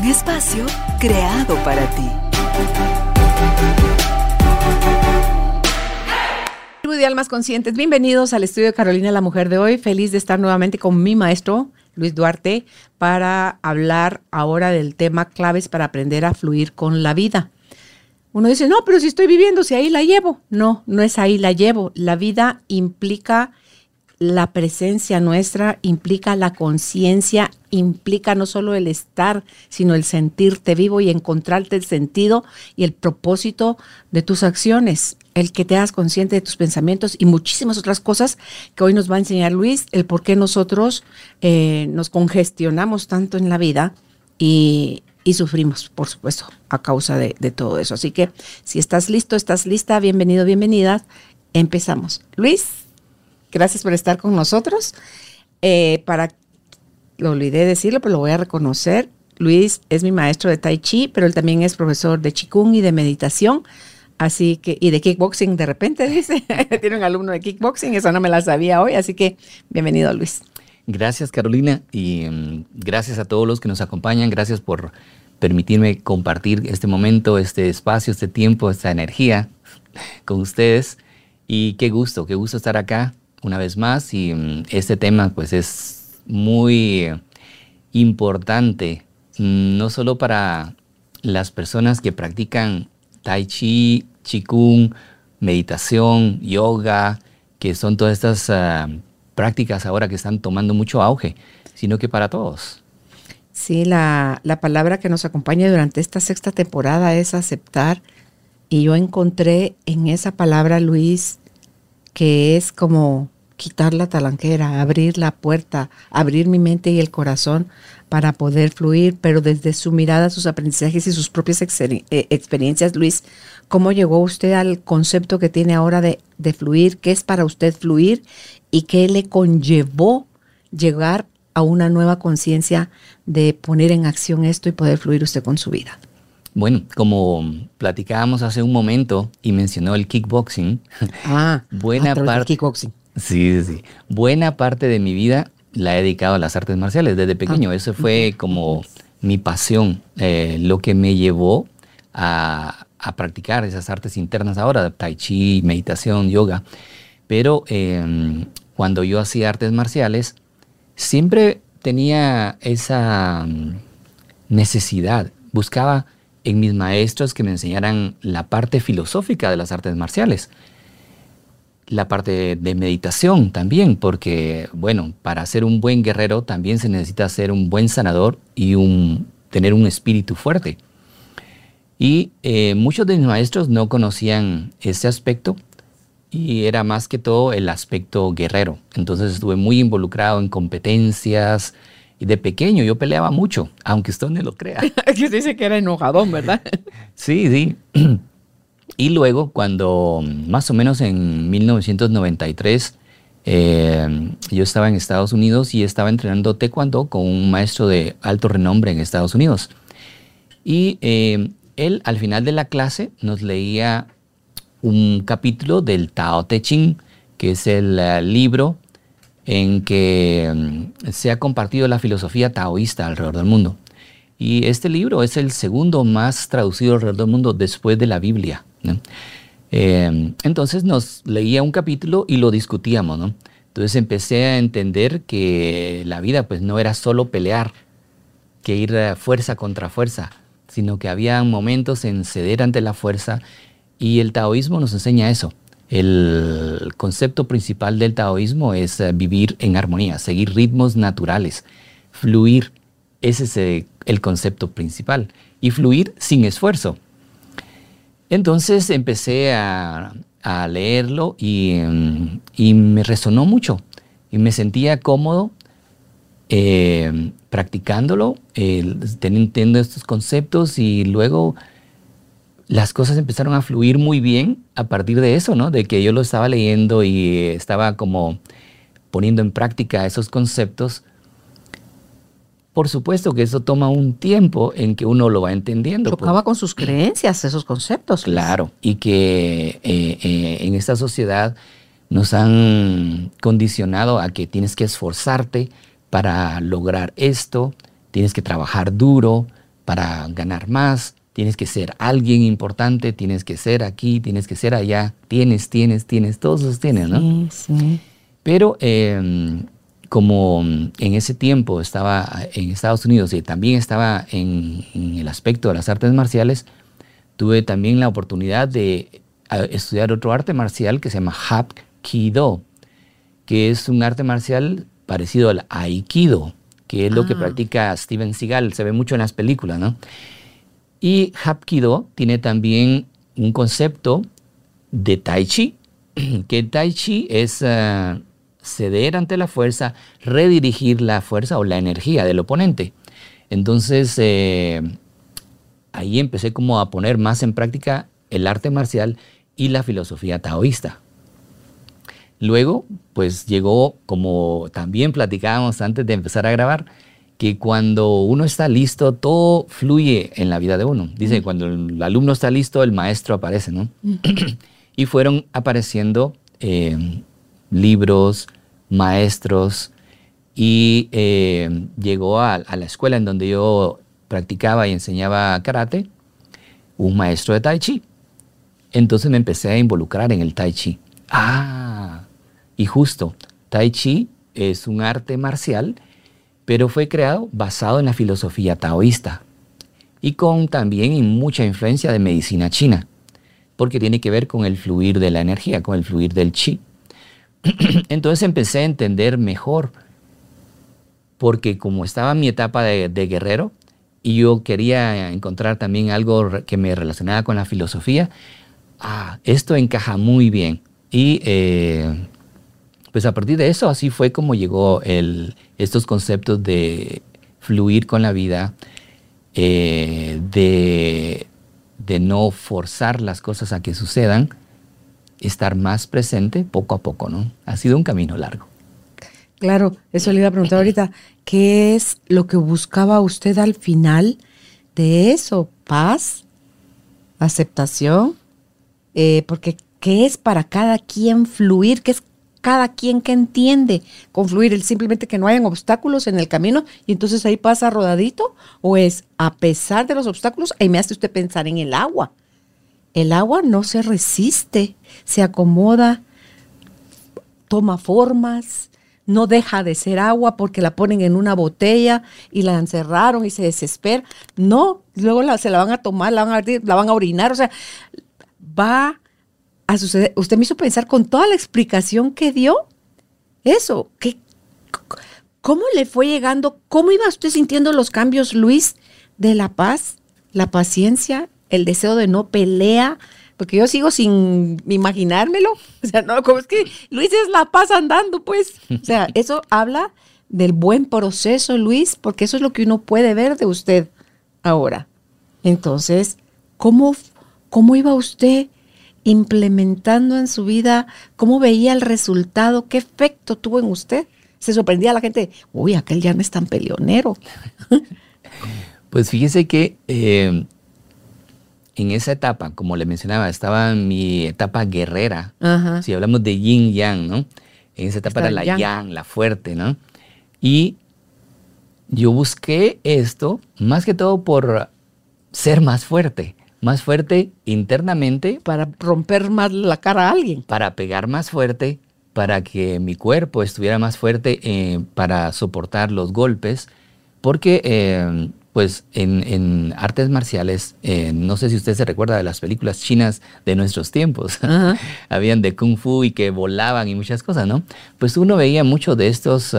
Un espacio creado para ti. Conscientes, bienvenidos al estudio de Carolina, la mujer de hoy. Feliz de estar nuevamente con mi maestro, Luis Duarte, para hablar ahora del tema claves para aprender a fluir con la vida. Uno dice, no, pero si estoy viviendo, si ahí la llevo. No, no es ahí la llevo. La vida implica la presencia nuestra, implica la conciencia, implica no solo el estar, sino el sentirte vivo y encontrarte el sentido y el propósito de tus acciones, el que te hagas consciente de tus pensamientos y muchísimas otras cosas que hoy nos va a enseñar Luis, el por qué nosotros eh, nos congestionamos tanto en la vida y, y sufrimos, por supuesto, a causa de, de, todo eso. Así que si estás listo, estás lista, bienvenido, bienvenida, empezamos. Luis, gracias por estar con nosotros. Eh, para, lo olvidé decirlo, pero lo voy a reconocer. Luis es mi maestro de Tai Chi, pero él también es profesor de Qigong y de meditación. Así que, y de kickboxing de repente, dice. Tiene un alumno de kickboxing, eso no me la sabía hoy. Así que bienvenido, Luis. Gracias, Carolina, y um, gracias a todos los que nos acompañan. Gracias por permitirme compartir este momento, este espacio, este tiempo, esta energía con ustedes. Y qué gusto, qué gusto estar acá una vez más. Y um, este tema, pues, es muy importante, no solo para las personas que practican tai chi, qigong, meditación, yoga, que son todas estas uh, prácticas ahora que están tomando mucho auge, sino que para todos. Sí, la, la, palabra que nos acompaña durante esta sexta temporada es aceptar. Y yo encontré en esa palabra, Luis, que es como quitar la talanquera, abrir la puerta, abrir mi mente y el corazón para poder fluir, pero desde su mirada, sus aprendizajes y sus propias ex experiencias, Luis, ¿cómo llegó usted al concepto que tiene ahora de, de fluir? ¿Qué es para usted fluir? ¿Y qué le conllevó llegar a una nueva conciencia de poner en acción esto y poder fluir usted con su vida? Bueno, como platicábamos hace un momento y mencionó el kickboxing, ah, buena parte kickboxing. Sí, sí, buena parte de mi vida la he dedicado a las artes marciales desde pequeño. Ah, Eso fue como mi pasión, eh, lo que me llevó a, a, practicar esas artes internas ahora, tai chi, meditación, yoga. Pero eh, cuando yo hacía artes marciales, siempre tenía esa mm, necesidad, buscaba en mis maestros que me enseñaran la parte filosófica de las artes marciales, la parte de meditación también, porque, bueno, para ser un buen guerrero también se necesita ser un buen sanador y un, tener un espíritu fuerte. Y eh, muchos de mis maestros no conocían ese aspecto y era más que todo el aspecto guerrero. Entonces estuve muy involucrado en competencias y de pequeño yo peleaba mucho, aunque usted no lo crea. que dice que era enojadón, ¿verdad? sí, sí. y luego cuando más o menos en 1993 eh, yo estaba en Estados Unidos y estaba entrenando taekwondo con un maestro de alto renombre en Estados Unidos. Y eh, él al final de la clase nos leía un capítulo del Tao Te Ching, que es el uh, libro en que um, se ha compartido la filosofía taoísta alrededor del mundo. Y este libro es el segundo más traducido alrededor del mundo después de la Biblia. Eh, entonces nos leía un capítulo y lo discutíamos. ¿no? Entonces empecé a entender que la vida pues no era solo pelear, que ir fuerza contra fuerza, sino que había momentos en ceder ante la fuerza y el taoísmo nos enseña eso. El concepto principal del taoísmo es eh, vivir en armonía, seguir ritmos naturales, fluir. Ese es eh, el concepto principal. Y fluir sin esfuerzo. Entonces empecé a, leerlo y, y, me resonó mucho. Y me sentía cómodo eh, practicándolo, teniendo estos conceptos y luego las cosas empezaron a fluir muy bien a partir de eso, ¿no? De que yo lo estaba leyendo y estaba como poniendo en práctica esos conceptos. Por supuesto que eso toma un tiempo en que uno lo va entendiendo. Tocaba con sus creencias esos conceptos. Claro, y que eh, eh, en esta sociedad nos han condicionado a que tienes que esforzarte para lograr esto, tienes que trabajar duro para ganar más, tienes que ser alguien importante, tienes que ser aquí, tienes que ser allá, tienes, tienes, tienes, todos los tienes, ¿no? Sí, sí. Pero em, como en ese tiempo estaba en Estados Unidos y también estaba en, el aspecto de las artes marciales, tuve también la oportunidad de estudiar otro arte marcial que se llama Hapkido, que es un arte marcial parecido al Aikido, que es lo que ah. practica Steven Seagal, se ve mucho en las películas, ¿no? Y Hapkido tiene también un concepto de Tai Chi, que Tai Chi es eh, ceder ante la fuerza, redirigir la fuerza o la energía del oponente. Entonces, eh, ahí empecé como a poner más en práctica el arte marcial y la filosofía taoísta. Luego, pues llegó, como también platicábamos antes de empezar a grabar, que cuando uno está listo, todo fluye en la vida de uno. Dice, cuando el alumno está listo, el maestro aparece, ¿no? y fueron apareciendo eh, libros, maestros, y eh, llegó a, la escuela en donde yo practicaba y enseñaba karate, un maestro de tai chi. Entonces me empecé a involucrar en el tai chi. Ah, y justo, tai chi es un arte marcial pero fue creado basado en la filosofía taoísta y con también mucha influencia de medicina china, porque tiene que ver con el fluir de la energía, con el fluir del chi. Entonces empecé a entender mejor, porque como estaba en mi etapa de, guerrero y yo quería encontrar también algo que me relacionara con la filosofía, ah, esto encaja muy bien. Y eh, pues a partir de eso así fue como llegó el, estos conceptos de fluir con la vida, eh, de, de no forzar las cosas a que sucedan, estar más presente poco a poco, ¿no? Ha sido un camino largo. Claro, eso le iba a preguntar ahorita, ¿qué es lo que buscaba usted al final de eso? ¿Paz? ¿Aceptación? Eh, porque ¿qué es para cada quien fluir? ¿Qué es cada quien que entiende confluir, el simplemente que no hayan obstáculos en el camino y entonces ahí pasa rodadito, o es a pesar de los obstáculos, ahí me hace usted pensar en el agua. El agua no se resiste, se acomoda, toma formas, no deja de ser agua porque la ponen en una botella y la encerraron y se desespera. No, luego se la van a tomar, la van a, la van a orinar, o sea, va Usted me hizo pensar con toda la explicación que dio. Eso, que, ¿cómo le fue llegando? ¿Cómo iba usted sintiendo los cambios, Luis, de la paz, la paciencia, el deseo de no pelea? Porque yo sigo sin imaginármelo. O sea, no, como es que Luis es la paz andando, pues. O sea, eso habla del buen proceso, Luis, porque eso es lo que uno puede ver de usted ahora. Entonces, ¿cómo, cómo iba usted implementando en su vida, cómo veía el resultado, qué efecto tuvo en usted. Se sorprendía a la gente, uy, aquel ya no es tan peleonero. Pues fíjese que eh, en esa etapa, como le mencionaba, estaba en mi etapa guerrera. Si hablamos de yin yang, ¿no? En esa etapa era la yang. la fuerte, ¿no? Y yo busqué esto más que todo por ser más fuerte más fuerte internamente. Para romper más la cara a alguien. Para pegar más fuerte, para que mi cuerpo estuviera más fuerte eh, para soportar los golpes. Porque, eh, pues, en, artes marciales, eh, no sé si usted se recuerda de las películas chinas de nuestros tiempos. Habían de kung fu y que volaban y muchas cosas, ¿no? Pues uno veía mucho de estos...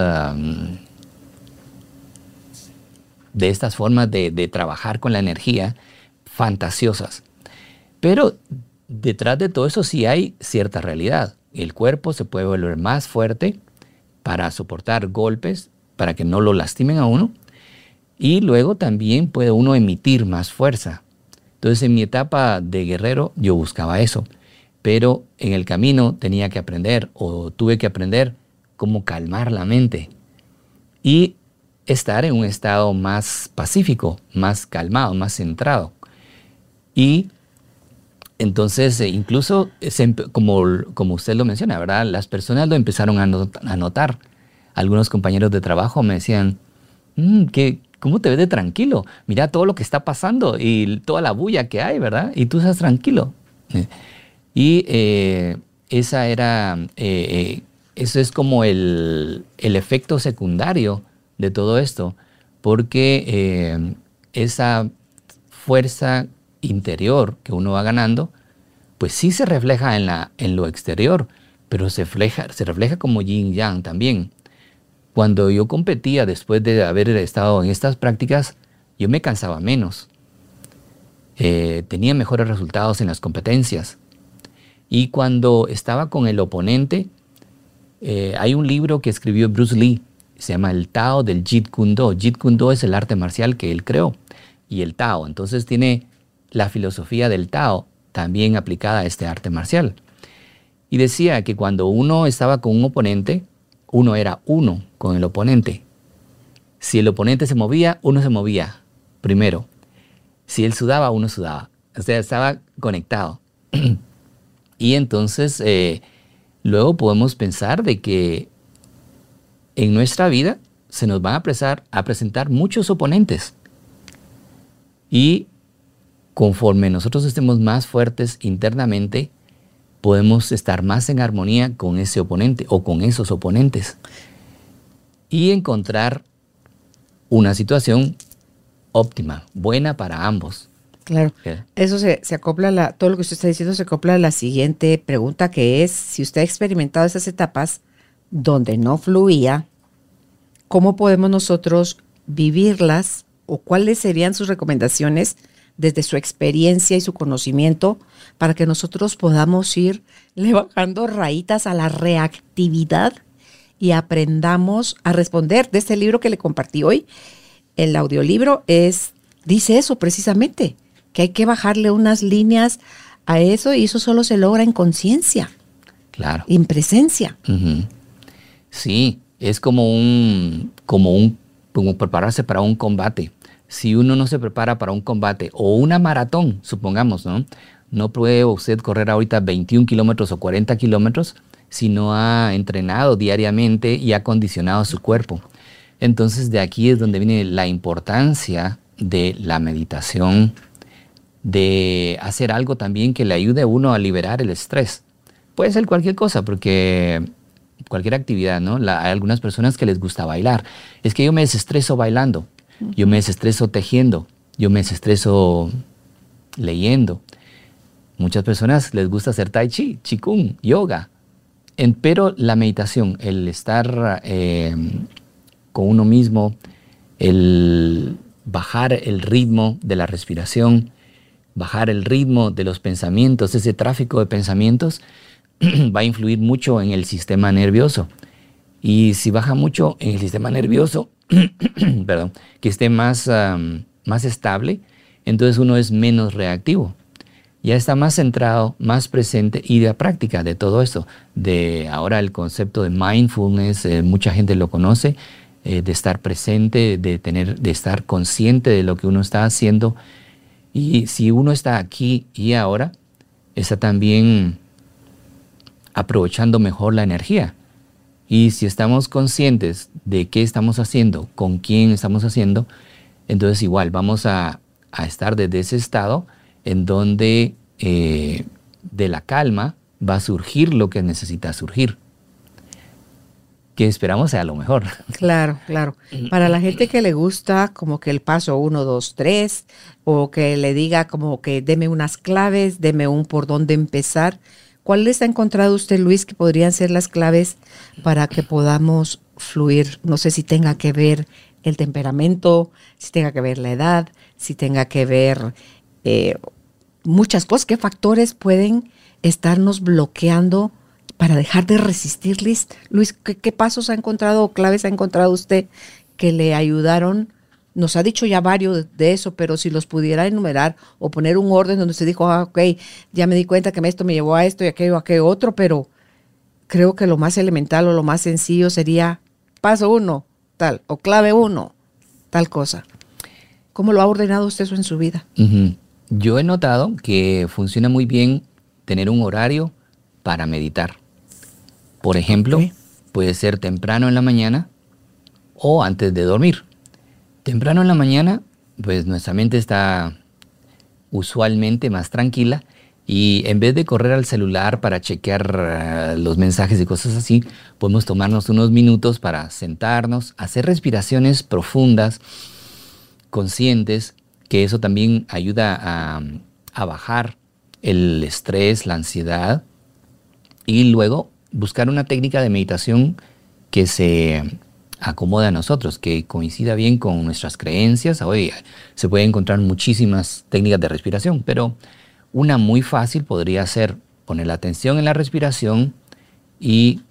de estas formas de, de trabajar con la energía fantasiosas. Pero detrás de todo eso sí hay cierta realidad. El cuerpo se puede volver más fuerte para soportar golpes, para que no lo lastimen a uno. Y luego también puede uno emitir más fuerza. Entonces en mi etapa de guerrero yo buscaba eso, pero en el camino tenía que aprender o tuve que aprender cómo calmar la mente y estar en un estado más pacífico, más calmado, más centrado. Y entonces, eh, incluso, como, como usted lo menciona, ¿verdad? Las personas lo empezaron a, notar. Algunos compañeros de trabajo me decían, mm, ¿cómo te ves de tranquilo? Mira todo lo que está pasando y toda la bulla que hay, ¿verdad? Y tú estás tranquilo. Eh, y eh, esa era, eso es como el, el, efecto secundario de todo esto, porque esa fuerza interior que uno va ganando, pues sí se refleja en, la, en lo exterior, pero se refleja, se refleja como yin yang también. Cuando yo competía después de haber estado en estas prácticas, yo me cansaba menos. Eh, tenía mejores resultados en las competencias. Y cuando estaba con el oponente, eh, hay un libro que escribió Bruce Lee, se llama El Tao del Jeet Kune Do. Jeet Kune Do es el arte marcial que él creó y el Tao. Entonces tiene la filosofía del Tao también aplicada a este arte marcial. Y decía que cuando uno estaba con un oponente, uno era uno con el oponente. Si el oponente se movía, uno se movía primero. Si él sudaba, uno sudaba. O sea, estaba conectado. y entonces, eh, luego podemos pensar de que en nuestra vida se nos van a, a presentar muchos oponentes. Y conforme nosotros estemos más fuertes internamente, podemos estar más en armonía con ese oponente o con esos oponentes y encontrar una situación óptima, buena para ambos. Claro. Eso se, acopla a la, todo lo que usted está diciendo se acopla a la siguiente pregunta que es, si usted ha experimentado esas etapas donde no fluía, ¿cómo podemos nosotros vivirlas o cuáles serían sus recomendaciones desde su experiencia y su conocimiento para que nosotros podamos ir le bajando rayitas a la reactividad y aprendamos a responder. De este libro que le compartí hoy, el audiolibro es, dice eso precisamente, que hay que bajarle unas líneas a eso y eso solo se logra en conciencia. Claro. En presencia. Sí, es como un, como un, como prepararse para un combate si uno no se prepara para un combate o una maratón, supongamos, ¿no? No puede usted correr ahorita 21 kilómetros o 40 kilómetros si no ha entrenado diariamente y ha condicionado su cuerpo. Entonces de aquí es donde viene la importancia de la meditación, de hacer algo también que le ayude a uno a liberar el estrés. Puede ser cualquier cosa, porque cualquier actividad, ¿no? hay algunas personas que les gusta bailar. Es que yo me desestreso bailando. Yo me desestreso tejiendo, yo me desestreso leyendo. Muchas personas les gusta hacer tai chi, qigong, yoga. pero la meditación, el estar eh, con uno mismo, el bajar el ritmo de la respiración, bajar el ritmo de los pensamientos, ese tráfico de pensamientos, va a influir mucho en el sistema nervioso. Y si baja mucho en el sistema nervioso, perdón, que esté más, más estable, entonces uno es menos reactivo. Ya está más centrado, más presente y de práctica de todo esto. De ahora el concepto de mindfulness, eh, mucha gente lo conoce, eh, de estar presente, de, tener, de estar consciente de lo que uno está haciendo. Y si uno está aquí y ahora, está también aprovechando mejor la energía. Y si estamos conscientes de qué estamos haciendo, con quién estamos haciendo, entonces igual vamos a, estar desde ese estado en donde eh, de la calma va a surgir lo que necesita surgir. Que esperamos sea lo mejor. Claro, claro. Para la gente que le gusta como que el paso 1, 2, 3, o que le diga como que deme unas claves, deme un por dónde empezar, ¿Cuáles ha encontrado usted, Luis, que podrían ser las claves para que podamos fluir? No sé si tenga que ver el temperamento, si tenga que ver la edad, si tenga que ver eh, muchas cosas. ¿Qué factores pueden estarnos bloqueando para dejar de resistirles? Luis, ¿qué, pasos ha encontrado o claves ha encontrado usted que le ayudaron nos ha dicho ya varios de eso, pero si los pudiera enumerar o poner un orden donde se dijo, ah, ok, ya me di cuenta que esto me llevó a esto y aquello, a aquello otro, pero creo que lo más elemental o lo más sencillo sería paso uno, tal, o clave uno, tal cosa. ¿Cómo lo ha ordenado usted eso en su vida? Yo he notado que funciona muy bien tener un horario para meditar. Por ejemplo, puede ser temprano en la mañana o antes de dormir. Temprano en la mañana, pues nuestra mente está usualmente más tranquila y en vez de correr al celular para chequear eh, los mensajes y cosas así, podemos tomarnos unos minutos para sentarnos, hacer respiraciones profundas, conscientes, que eso también ayuda a, a bajar el estrés, la ansiedad y luego buscar una técnica de meditación que se acomode a nosotros, que coincida bien con nuestras creencias. Hoy se pueden encontrar muchísimas técnicas de respiración, pero una muy fácil podría ser poner la atención en la respiración y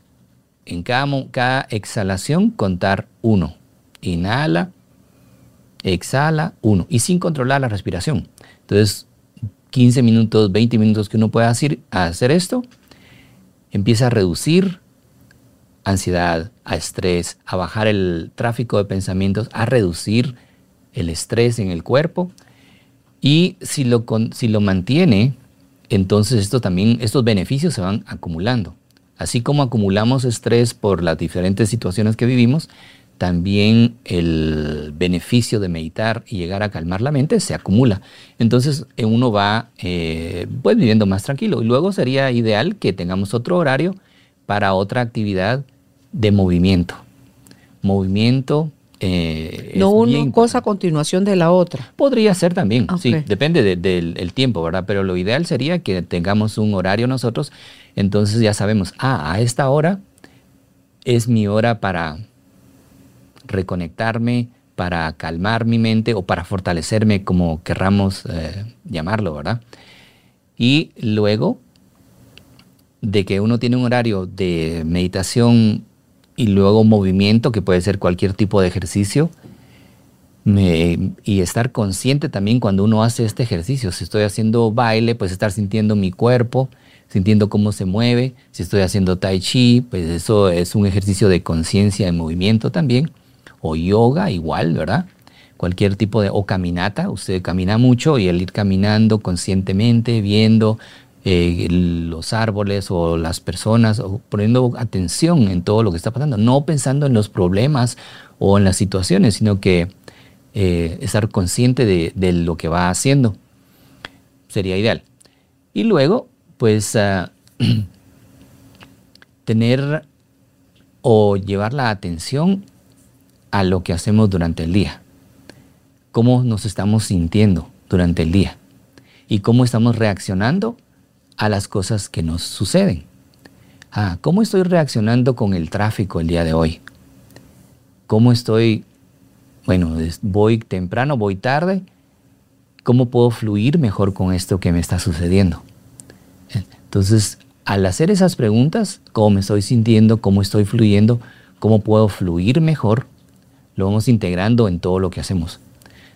en cada, cada exhalación contar uno. Inhala, exhala, uno. Y sin controlar la respiración. Entonces, 15 minutos, 20 minutos que uno pueda hacer, hacer esto, empieza a reducir ansiedad, a estrés, a bajar el tráfico de pensamientos, a reducir el estrés en el cuerpo. Y si lo, si lo mantiene, entonces esto también, estos beneficios se van acumulando. Así como acumulamos estrés por las diferentes situaciones que vivimos, también el beneficio de meditar y llegar a calmar la mente se acumula. Entonces eh, uno va eh, pues viviendo más tranquilo. Y luego sería ideal que tengamos otro horario para otra actividad de movimiento. Movimiento. Eh, no una cosa a continuación de la otra. Podría ser también, sí, depende del tiempo, ¿verdad? Pero lo ideal sería que tengamos un horario nosotros, entonces ya sabemos, ah, a esta hora es mi hora para reconectarme, para calmar mi mente o para fortalecerme, como querramos eh, llamarlo, ¿verdad? Y luego de que uno tiene un horario de meditación y luego movimiento, que puede ser cualquier tipo de ejercicio, y estar consciente también cuando uno hace este ejercicio. Si estoy haciendo baile, pues estar sintiendo mi cuerpo, sintiendo cómo se mueve. Si estoy haciendo tai chi, pues eso es un ejercicio de conciencia de movimiento también o yoga igual, ¿verdad? Cualquier tipo de, o caminata, usted camina mucho y el ir caminando conscientemente, viendo eh, los árboles o las personas, o poniendo atención en todo lo que está pasando, no pensando en los problemas o en las situaciones, sino que eh, estar consciente de, lo que va haciendo sería ideal. Y luego, pues, ah, tener o llevar la atención a lo que hacemos durante el día. Cómo nos estamos sintiendo durante el día y cómo estamos reaccionando a las cosas que nos suceden. Ah, ¿cómo estoy reaccionando con el tráfico el día de hoy? ¿Cómo estoy, bueno, voy temprano, voy tarde? ¿Cómo puedo fluir mejor con esto que me está sucediendo? Entonces, al hacer esas preguntas, ¿cómo me estoy sintiendo? ¿Cómo estoy fluyendo? ¿Cómo puedo fluir mejor? lo vamos integrando en todo lo que hacemos.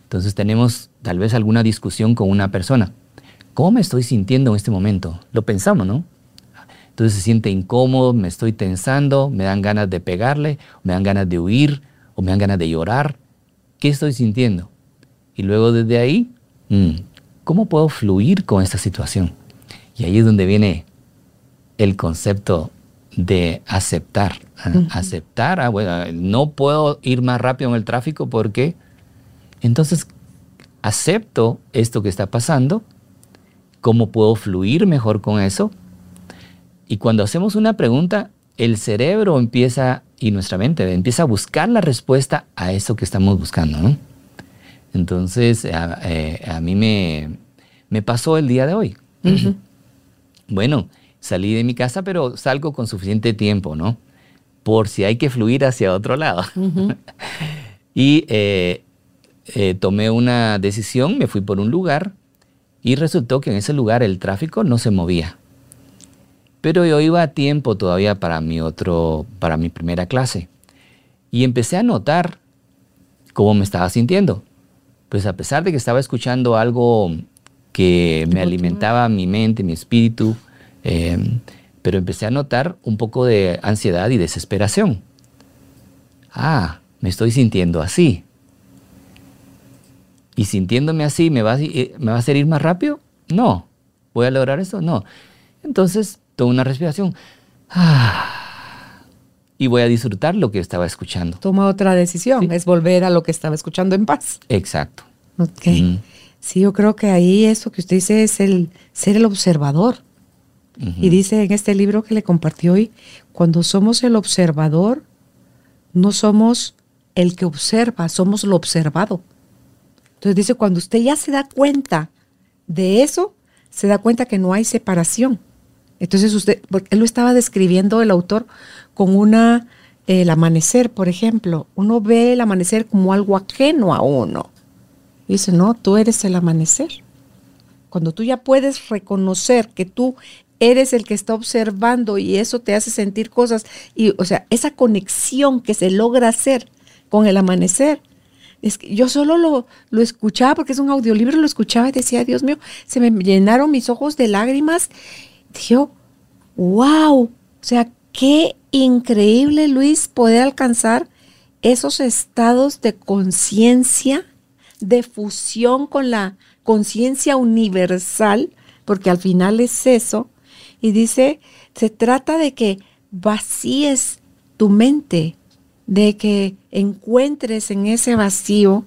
Entonces tenemos tal vez alguna discusión con una persona. ¿Cómo me estoy sintiendo en este momento? Lo pensamos, ¿no? Entonces se siente incómodo, me estoy tensando, me dan ganas de pegarle, me dan ganas de huir o me dan ganas de llorar. ¿Qué estoy sintiendo? Y luego desde ahí, mm, ¿cómo puedo fluir con esta situación? Y ahí es donde viene el concepto de aceptar. ¿eh? Aceptar, ah, bueno, no puedo ir más rápido en el tráfico porque entonces acepto esto que está pasando, cómo puedo fluir mejor con eso. Y cuando hacemos una pregunta, el cerebro empieza y nuestra mente empieza a buscar la respuesta a eso que estamos buscando. Entonces, a, eh, mí me, me, pasó el día de hoy. Bueno, salí de mi casa, pero salgo con suficiente tiempo, ¿no? Por si hay que fluir hacia otro lado. y eh, eh, tomé una decisión, me fui por un lugar y resultó que en ese lugar el tráfico no se movía. Pero yo iba a tiempo todavía para mi otro, para mi primera clase. Y empecé a notar cómo me estaba sintiendo. Pues a pesar de que estaba escuchando algo que me alimentaba mi mente, mi espíritu, em, pero empecé a notar un poco de ansiedad y desesperación. Ah, me estoy sintiendo así. ¿Y sintiéndome así me va, a, eh, me va a hacer ir más rápido? No. ¿Voy a lograr eso? No. Entonces, tomo una respiración. Y voy a disfrutar lo que estaba escuchando. Toma otra decisión, es volver a lo que estaba escuchando en paz. Exacto. Ok. Sí, yo creo que ahí eso que usted dice es el ser el observador. Y dice en este libro que le compartió hoy, cuando somos el observador, no somos el que observa, somos lo observado. Entonces dice, cuando usted ya se da cuenta de eso, se da cuenta que no hay separación. Entonces usted, porque él lo estaba describiendo el autor con una, el amanecer, por ejemplo. Uno ve el amanecer como algo ajeno a uno. dice, no, tú eres el amanecer. Cuando tú ya puedes reconocer que tú eres el que está observando y eso te hace sentir cosas, y o sea, esa conexión que se logra hacer con el amanecer. Es que yo solo lo, lo escuchaba porque es un audiolibro, lo escuchaba y decía, Dios mío, se me llenaron mis ojos de lágrimas. Dijo, wow, o sea, qué increíble, Luis, poder alcanzar esos estados de conciencia, de fusión con la conciencia universal, porque al final es eso, y dice, se trata de que vacíes tu mente, de que encuentres en ese vacío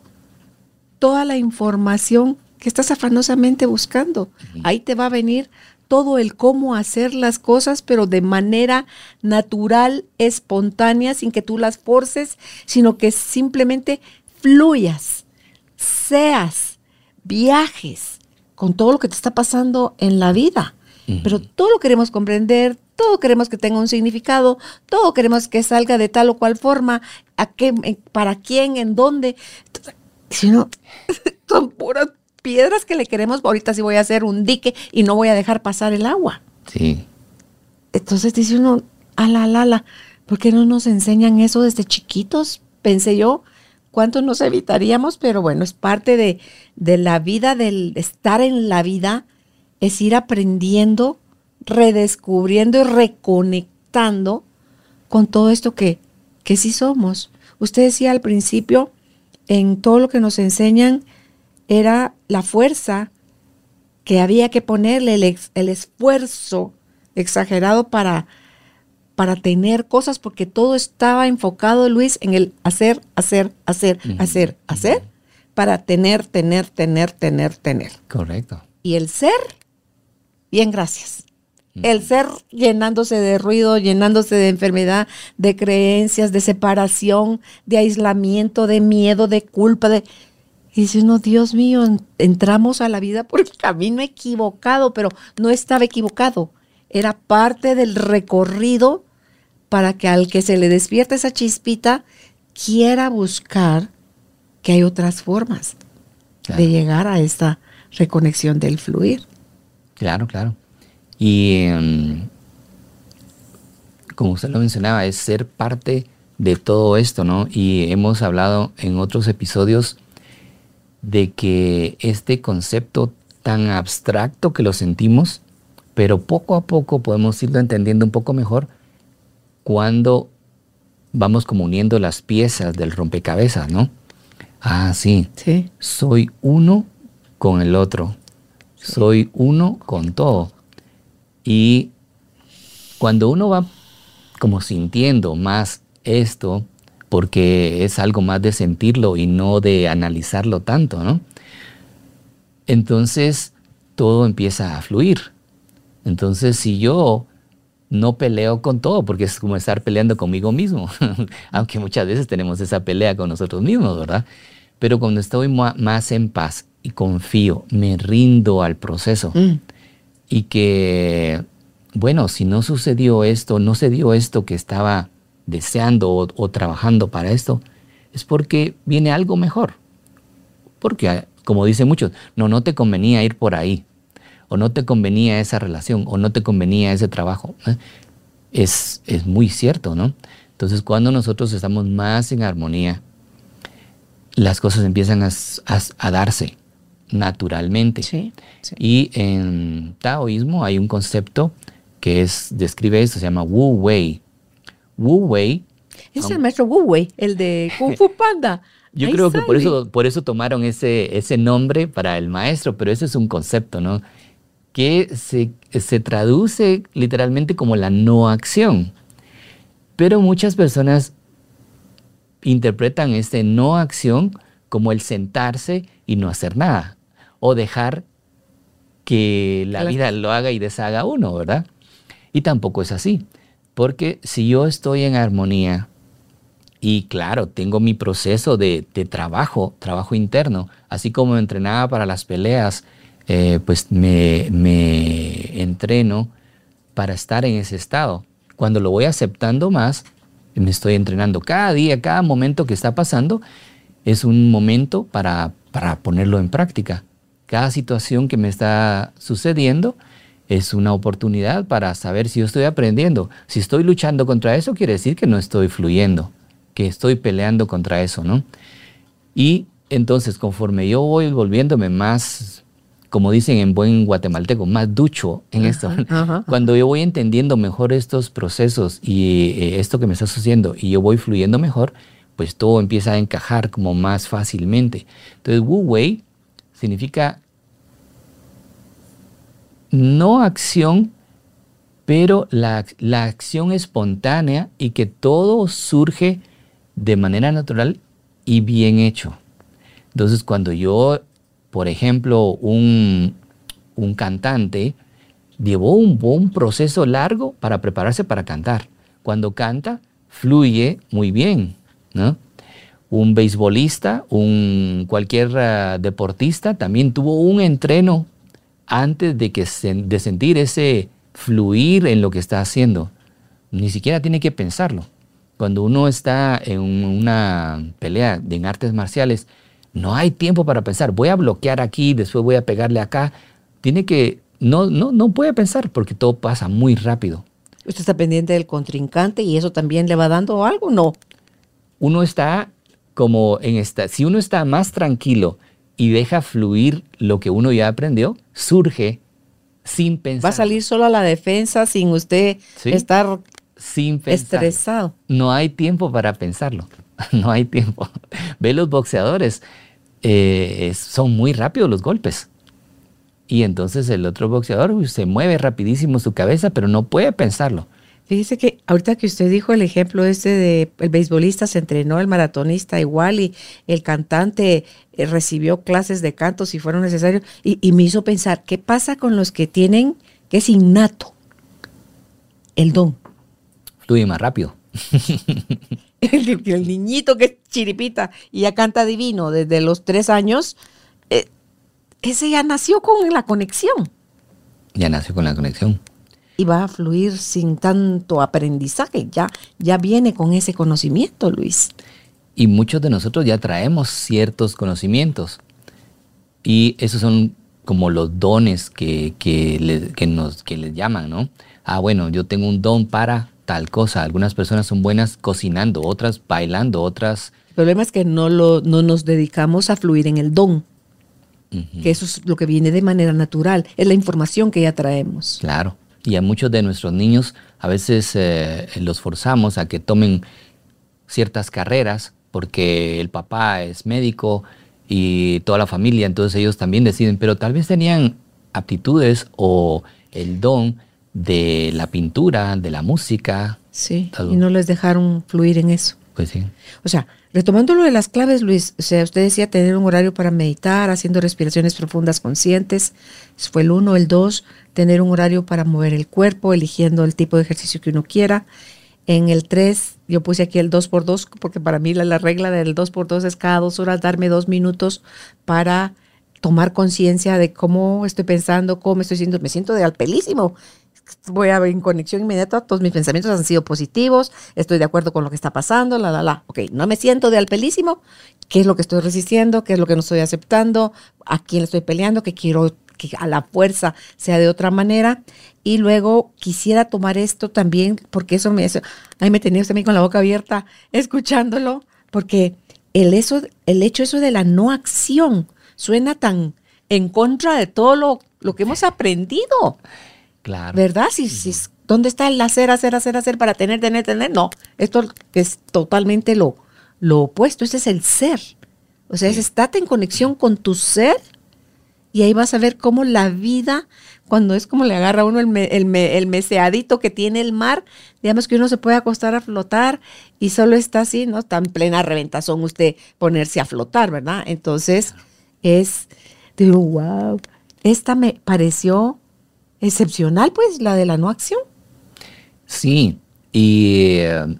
toda la información que estás afanosamente buscando. Ahí te va a venir todo el cómo hacer las cosas, pero de manera natural, espontánea, sin que tú las forces, sino que simplemente fluyas, seas, viajes con todo lo que te está pasando en la vida. Pero todo lo queremos comprender, todo queremos que tenga un significado, todo queremos que salga de tal o cual forma, a qué, para quién, en dónde. Si no, son puras piedras que le queremos. Ahorita sí voy a hacer un dique y no voy a dejar pasar el agua. Sí. Entonces dice uno, ala, ala, ala, ¿por qué no nos enseñan eso desde chiquitos? Pensé yo, ¿cuánto nos evitaríamos? Pero bueno, es parte de, de la vida, del estar en la vida es ir aprendiendo, redescubriendo y reconectando con todo esto que, que sí somos. Usted decía al principio, en todo lo que nos enseñan, era la fuerza que había que ponerle, el, esfuerzo exagerado para, para tener cosas, porque todo estaba enfocado, Luis, en el hacer, hacer, hacer, hacer, hacer, para tener, tener, tener, tener, tener. Correcto. Y el ser bien, gracias. El ser llenándose de ruido, llenándose de enfermedad, de creencias, de separación, de aislamiento, de miedo, de culpa, de... Y dice uno, Dios mío, entramos a la vida por el camino equivocado, pero no estaba equivocado. Era parte del recorrido para que al que se le despierta esa chispita quiera buscar que hay otras formas de llegar a esta reconexión del fluir. Claro, claro. Y em, como usted lo mencionaba, es ser parte de todo esto, ¿no? Y hemos hablado en otros episodios de que este concepto tan abstracto que lo sentimos, pero poco a poco podemos irlo entendiendo un poco mejor cuando vamos como uniendo las piezas del rompecabezas, ¿no? Ah, sí. Sí. Soy uno con el otro. Soy uno con todo. Y cuando uno va como sintiendo más esto, porque es algo más de sentirlo y no de analizarlo tanto, ¿no? Entonces todo empieza a fluir. Entonces si yo no peleo con todo, porque es como estar peleando conmigo mismo, aunque muchas veces tenemos esa pelea con nosotros mismos, ¿verdad? Pero cuando estoy más en paz y confío, me rindo al proceso. Mm. Y que, bueno, si no sucedió esto, no se dio esto que estaba deseando o, trabajando para esto, es porque viene algo mejor. Porque, como dicen muchos, no, no te convenía ir por ahí, o no te convenía esa relación, o no te convenía ese trabajo. Es, es muy cierto, ¿no? Entonces, cuando nosotros estamos más en armonía, las cosas empiezan a, a darse naturalmente. Sí, sí. Y en taoísmo hay un concepto que es, describe esto, se llama Wu Wei. Wu Wei. Es el maestro Wu Wei, el de Kung Fu Panda. Yo Ahí creo que por eso, por eso tomaron ese, ese nombre para el maestro, pero ese es un concepto, ¿no? Que se, se traduce literalmente como la no acción. Pero muchas personas interpretan este no acción como el sentarse y no hacer nada. O dejar que la Claro. vida lo haga y deshaga uno, ¿verdad? Y tampoco es así. Porque si yo estoy en armonía y claro, tengo mi proceso de, de trabajo, trabajo interno, así como me entrenaba para las peleas, eh, pues me, me entreno para estar en ese estado. Cuando lo voy aceptando más, me estoy entrenando cada día, cada momento que está pasando, es un momento para, para ponerlo en práctica. Cada situación que me está sucediendo es una oportunidad para saber si yo estoy aprendiendo. Si estoy luchando contra eso, quiere decir que no estoy fluyendo, que estoy peleando contra eso, ¿no? Y entonces, conforme yo voy volviéndome más, como dicen en buen guatemalteco, más ducho en esto, ajá. cuando yo voy entendiendo mejor estos procesos y eh, esto que me está sucediendo y yo voy fluyendo mejor, pues todo empieza a encajar como más fácilmente. Entonces, Wu Wei significa no acción, pero la, la acción espontánea y que todo surge de manera natural y bien hecho. Entonces, cuando yo, por ejemplo, un, un cantante llevó un, un proceso largo para prepararse para cantar. Cuando canta, fluye muy bien, ¿no? Un beisbolista, un cualquier ah, deportista también tuvo un entreno antes de, que de sentir ese fluir en lo que está haciendo. Ni siquiera tiene que pensarlo. Cuando uno está en un- una pelea de en artes marciales, no hay tiempo para pensar. Voy a bloquear aquí, después voy a pegarle acá. Tiene que, no, no, no puede pensar porque todo pasa muy rápido. Usted está pendiente del contrincante y eso también le va dando algo, ¿no? Uno está como en esta, si uno está más tranquilo y deja fluir lo que uno ya aprendió, surge sin pensar. Va a salir solo a la defensa sin usted Sí. estar sin pensar. estresado. No hay tiempo para pensarlo. No hay tiempo. Ve los boxeadores. eh, son muy rápidos los golpes. Y entonces el otro boxeador se mueve rapidísimo su cabeza, pero no puede pensarlo. Fíjese que ahorita que usted dijo el ejemplo este de el beisbolista se entrenó, el maratonista igual y el cantante eh, recibió clases de canto si fueron necesarios y, y me hizo pensar, ¿qué pasa con los que tienen, que es innato, el don? Fluye más rápido. El, el niñito que es chiripita y ya canta divino desde los tres años, eh, ese ya nació con la conexión Ya nació con la conexión. Y va a fluir sin tanto aprendizaje, ya, ya viene con ese conocimiento, Luis. Y muchos de nosotros ya traemos ciertos conocimientos. Y esos son como los dones que, que, le- que nos, que les llaman, ¿no? Ah, bueno, yo tengo un don para tal cosa. Algunas personas son buenas cocinando, otras bailando, otras... El problema es que no, lo, no nos dedicamos a fluir en el don, que eso es lo que viene de manera natural, es la información que ya traemos. Claro. Y a muchos de nuestros niños a veces eh, los forzamos a que tomen ciertas carreras porque el papá es médico y toda la familia, entonces ellos también deciden, pero tal vez tenían aptitudes o el don de la pintura, de la música. Sí, y no les dejaron fluir en eso. Pues sí. O sea, retomando lo de las claves, Luis, o sea, usted decía tener un horario para meditar, haciendo respiraciones profundas conscientes. Ese fue el uno, el dos, tener un horario para mover el cuerpo, eligiendo el tipo de ejercicio que uno quiera. En el tres, yo puse aquí el dos por dos, porque para mí la, la regla del dos por dos es cada dos horas darme dos minutos para tomar conciencia de cómo estoy pensando, cómo estoy siendo. Me siento de alpelísimo voy a ver en conexión inmediata, todos mis pensamientos han sido positivos, estoy de acuerdo con lo que está pasando, la, la, la. Ok, no me siento de alpelísimo, ¿qué es lo que estoy resistiendo? ¿Qué es lo que no estoy aceptando? ¿A quién le estoy peleando? ¿Qué quiero que a la fuerza sea de otra manera? Y luego quisiera tomar esto también, porque eso me hace, ahí me tenía usted a mí con la boca abierta escuchándolo, porque el, eso, el hecho eso de la no acción suena tan en contra de todo lo, lo que hemos aprendido. Claro. ¿Verdad? Si, si, ¿Dónde está el hacer, hacer, hacer, hacer para tener, tener, tener? No, esto es totalmente lo, lo opuesto, ese es el ser. O sea, es estate en conexión con tu ser y ahí vas a ver cómo la vida, cuando es como le agarra a uno el, el, el, meseadito que tiene el mar, digamos que uno se puede acostar a flotar y solo está así, ¿no? Está en plena reventazón usted ponerse a flotar, ¿verdad? Entonces es, digo, wow, esta me pareció excepcional, pues, la de la no acción. Sí, y eh,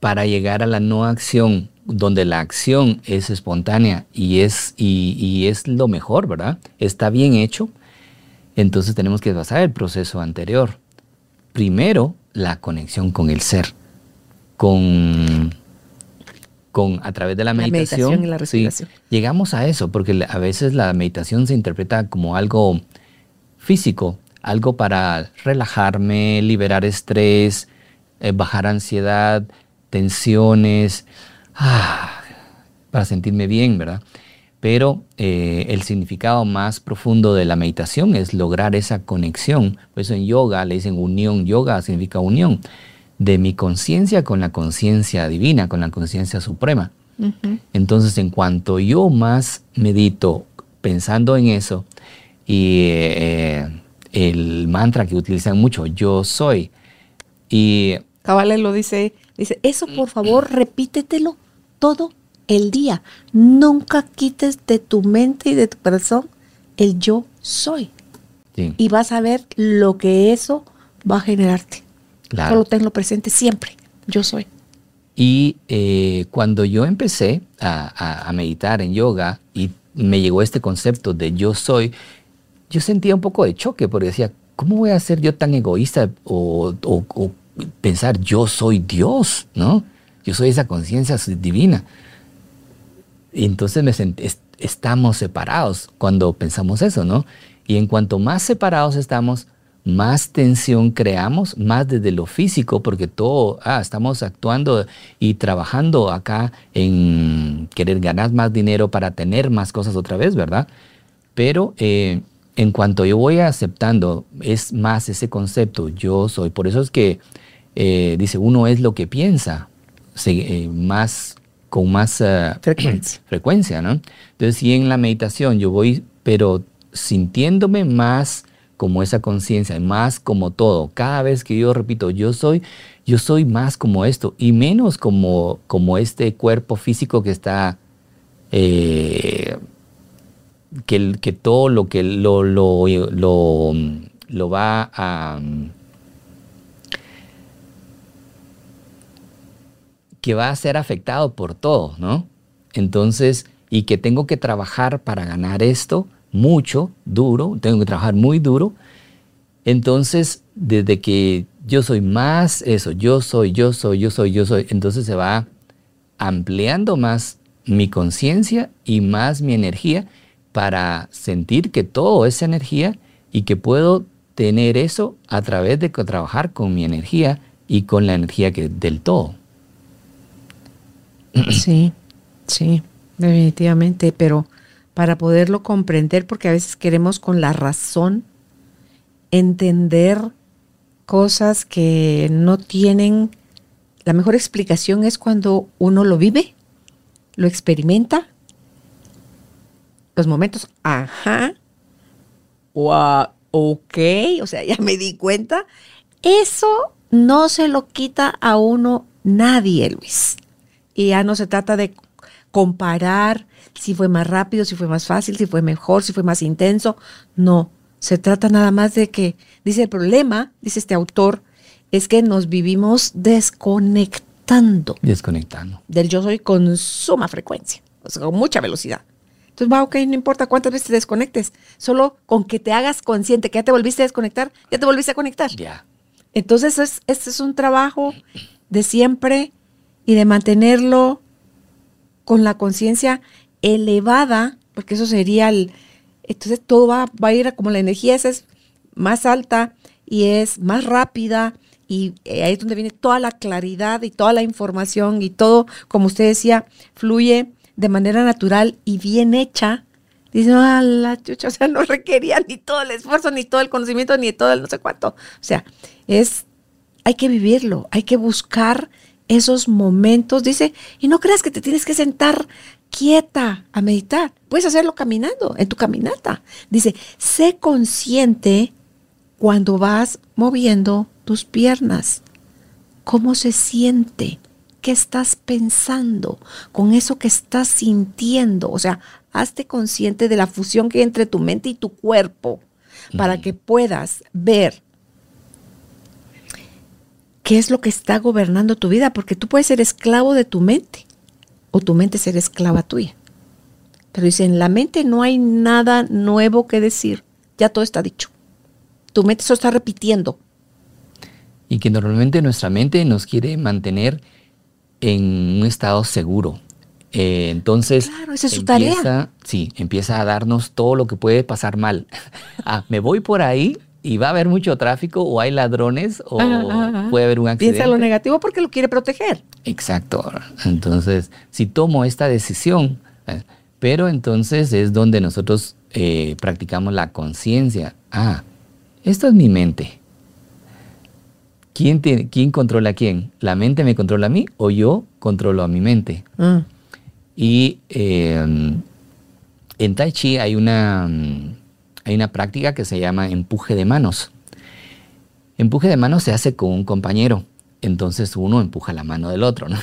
para llegar a la no acción, donde la acción es espontánea y es, y, es lo mejor, ¿verdad? Está bien hecho, entonces tenemos que pasar el proceso anterior. Primero, la conexión con el ser, con, con a través de la, meditación, y la respiración. llegamos a eso, porque a veces la meditación se interpreta como algo físico, algo para relajarme, liberar estrés, eh, bajar ansiedad, tensiones, ah, para sentirme bien, ¿verdad? Pero eh, el significado más profundo de la meditación es lograr esa conexión. Por eso en yoga le dicen unión, yoga significa unión de mi conciencia con la conciencia divina, con la conciencia suprema. Entonces, en cuanto yo más medito pensando en eso y eh, el mantra que utilizan mucho, yo soy. Y Cabales lo dice, dice, eso por favor repítetelo todo el día. Nunca quites de tu mente y de tu corazón el yo soy. Y vas a ver lo que eso va a generarte. Claro. Solo tenlo presente siempre. Yo soy. Y eh, cuando yo empecé a, a, meditar en yoga y me llegó este concepto de yo soy, yo sentía un poco de choque porque decía, ¿cómo voy a ser yo tan egoísta o, pensar yo soy Dios, ¿no? Yo soy esa conciencia divina. Y entonces me estamos separados cuando pensamos eso, ¿no? Y en cuanto más separados estamos, más tensión creamos, más desde lo físico, porque todo, ah, estamos actuando y trabajando acá en querer ganar más dinero para tener más cosas otra vez, ¿verdad? Pero eh, en cuanto yo voy aceptando, es más ese concepto, yo soy. Por eso es que eh, dice, uno es lo que piensa, eh, más, con más eh, frecuencia. frecuencia, ¿no? Entonces, si en la meditación yo voy, pero sintiéndome más como esa conciencia, más como todo, cada vez que yo repito, yo soy, yo soy más como esto y menos como, como este cuerpo físico que está que, todo lo que lo, lo, lo, va a... que va a ser afectado por todo, ¿no? Entonces, y que tengo que trabajar para ganar esto mucho, duro, tengo que trabajar muy duro. Entonces, desde que yo soy más eso, yo soy, yo soy, yo soy, yo soy, entonces se va ampliando más mi conciencia y más mi energía para sentir que todo es energía y que puedo tener eso a través de trabajar con mi energía y con la energía que, del todo. Sí, sí, definitivamente, pero para poderlo comprender, porque a veces queremos con la razón entender cosas que no tienen, la mejor explicación es cuando uno lo vive, lo experimenta los momentos, ajá, wow, ok, o sea, ya me di cuenta, eso no se lo quita a uno nadie, Luis. Y ya no se trata de comparar si fue más rápido, si fue más fácil, si fue mejor, si fue más intenso. No, se trata nada más de que, dice el problema, dice este autor, es que nos vivimos desconectando. Desconectando. Del yo soy con suma frecuencia, o sea, con mucha velocidad. Entonces, va, ok, no importa cuántas veces te desconectes, solo con que te hagas consciente que ya te volviste a desconectar, ya te volviste a conectar. Ya. Entonces, es, este es un trabajo de siempre y de mantenerlo con la conciencia elevada, porque eso sería el... Entonces, todo va, va a ir a como la energía esa es más alta y es más rápida y eh, ahí es donde viene toda la claridad y toda la información y todo, como usted decía, fluye de manera natural y bien hecha. Dice, ah, la chucha, o sea, no requería ni todo el esfuerzo, ni todo el conocimiento, ni todo el no sé cuánto. O sea, es, hay que vivirlo, hay que buscar esos momentos. Dice, y no creas que te tienes que sentar quieta a meditar. Puedes hacerlo caminando, en tu caminata. Dice, sé consciente cuando vas moviendo tus piernas. ¿Cómo se siente? ¿Qué estás pensando con eso que estás sintiendo? O sea, hazte consciente de la fusión que hay entre tu mente y tu cuerpo para que puedas ver qué es lo que está gobernando tu vida, porque tú puedes ser esclavo de tu mente o tu mente ser esclava tuya. Pero dice, en la mente no hay nada nuevo que decir, ya todo está dicho. Tu mente se está repitiendo. Y que normalmente nuestra mente nos quiere mantener en un estado seguro. Eh, entonces, claro, esa es su tarea. Sí, empieza a darnos todo lo que puede pasar mal. ah, me voy por ahí y va a haber mucho tráfico o hay ladrones o puede haber un accidente. Piensa lo negativo porque lo quiere proteger. Exacto. Entonces, si tomo esta decisión, eh, pero entonces es donde nosotros eh, practicamos la conciencia. Ah, esto es mi mente. ¿Quién, ¿Quién, controla a quién? ¿La mente me controla a mí o yo controlo a mi mente? Mm. Y em, en Tai Chi hay una hay una práctica que se llama empuje de manos. Empuje de manos se hace con un compañero. Entonces uno empuja la mano del otro.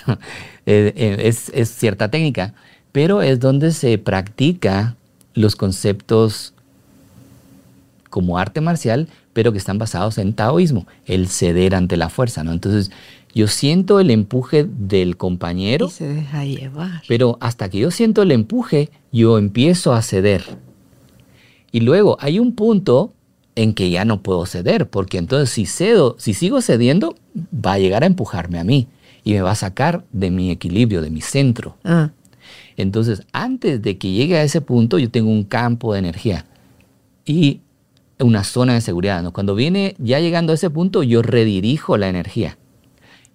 Eh, eh, es, cierta técnica, pero es donde se practica los conceptos como arte marcial, pero que están basados en taoísmo, el ceder ante la fuerza. ¿no? Entonces yo siento el empuje del compañero. Y se deja llevar. Pero hasta que yo siento el empuje, yo empiezo a ceder. Y luego hay un punto en que ya no puedo ceder, porque entonces si cedo, si sigo cediendo, va a llegar a empujarme a mí y me va a sacar de mi equilibrio, de mi centro. Ah. Entonces, antes de que llegue a ese punto, yo tengo un campo de energía y una zona de seguridad. Cuando viene ya llegando a ese punto, yo redirijo la energía.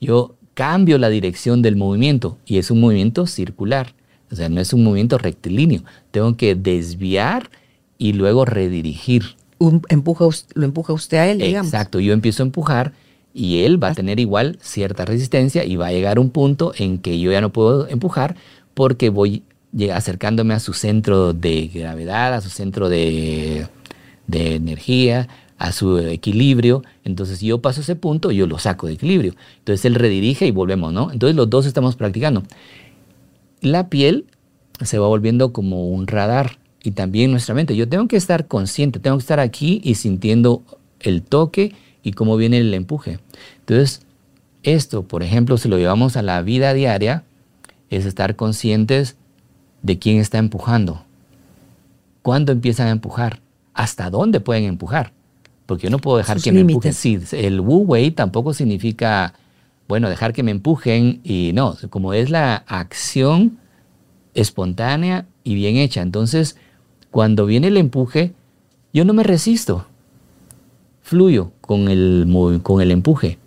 Yo cambio la dirección del movimiento y es un movimiento circular. O sea, no es un movimiento rectilíneo. Tengo que desviar y luego redirigir. Un empuja, lo empuja usted a él, digamos. Exacto, yo empiezo a empujar y él va a tener igual cierta resistencia y va a llegar un punto en que yo ya no puedo empujar porque voy acercándome a su centro de gravedad, a su centro de, de energía, a su equilibrio. Entonces, si yo paso ese punto, yo lo saco de equilibrio. Entonces, él redirige y volvemos, ¿no? Entonces, los dos estamos practicando. La piel se va volviendo como un radar y también nuestra mente. Yo tengo que estar consciente, tengo que estar aquí y sintiendo el toque y cómo viene el empuje. Entonces, esto, por ejemplo, si lo llevamos a la vida diaria, es estar conscientes de quién está empujando. ¿Cuándo empiezan a empujar? ¿Hasta dónde pueden empujar? Porque yo no puedo dejar que me empujen. Sí, el Wu Wei tampoco significa, bueno, dejar que me empujen y no, como es la acción espontánea y bien hecha. Entonces, cuando viene el empuje, yo no me resisto. Fluyo con el, con el empuje.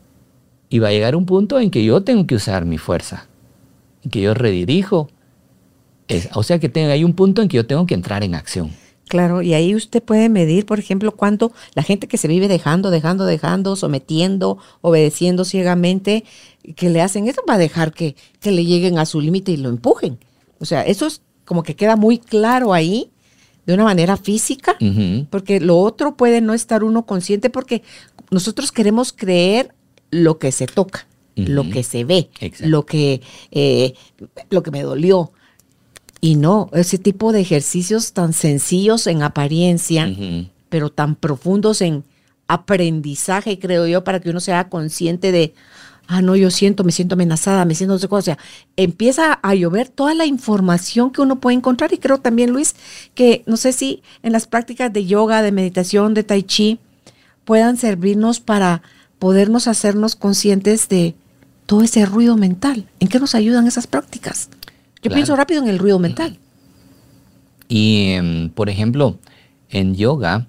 Y va a llegar un punto en que yo tengo que usar mi fuerza. En que yo redirijo. o sea que hay un punto en que yo tengo que entrar en acción. Claro, y ahí usted puede medir, por ejemplo, cuánto la gente que se vive dejando, dejando, dejando, sometiendo, obedeciendo ciegamente, que le hacen eso, va a dejar que, que le lleguen a su límite y lo empujen. O sea, eso es como que queda muy claro ahí de una manera física, porque lo otro puede no estar uno consciente porque nosotros queremos creer lo que se toca, lo que se ve, lo que, eh, lo que me dolió. Y no, ese tipo de ejercicios tan sencillos en apariencia, pero tan profundos en aprendizaje, creo yo, para que uno sea consciente de, ah, no, yo siento, me siento amenazada, me siento no sé O sea, empieza a llover toda la información que uno puede encontrar. Y creo también, Luis, que no sé si en las prácticas de yoga, de meditación, de tai chi, puedan servirnos para podernos hacernos conscientes de todo ese ruido mental. ¿En qué nos ayudan esas prácticas? Yo pienso rápido en el ruido mental. Y, em, por ejemplo, en yoga,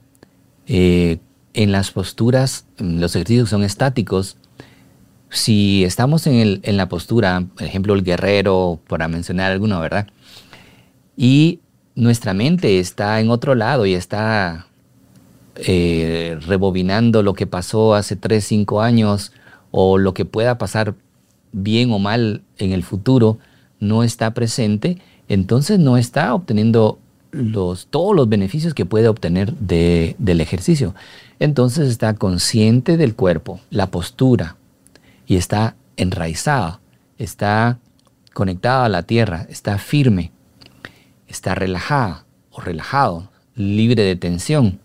eh, en las posturas, los ejercicios son estáticos, si estamos en, la postura, por ejemplo, el guerrero, para mencionar alguno, ¿verdad? Y nuestra mente está en otro lado y está eh, rebobinando lo que pasó hace 3, 5 años o lo que pueda pasar bien o mal en el futuro, no está presente, entonces no está obteniendo los, todos los beneficios que puede obtener del ejercicio. Entonces está consciente del cuerpo, la postura, y está enraizado, está conectado a la tierra, está firme, está relajada o relajado, libre de tensión.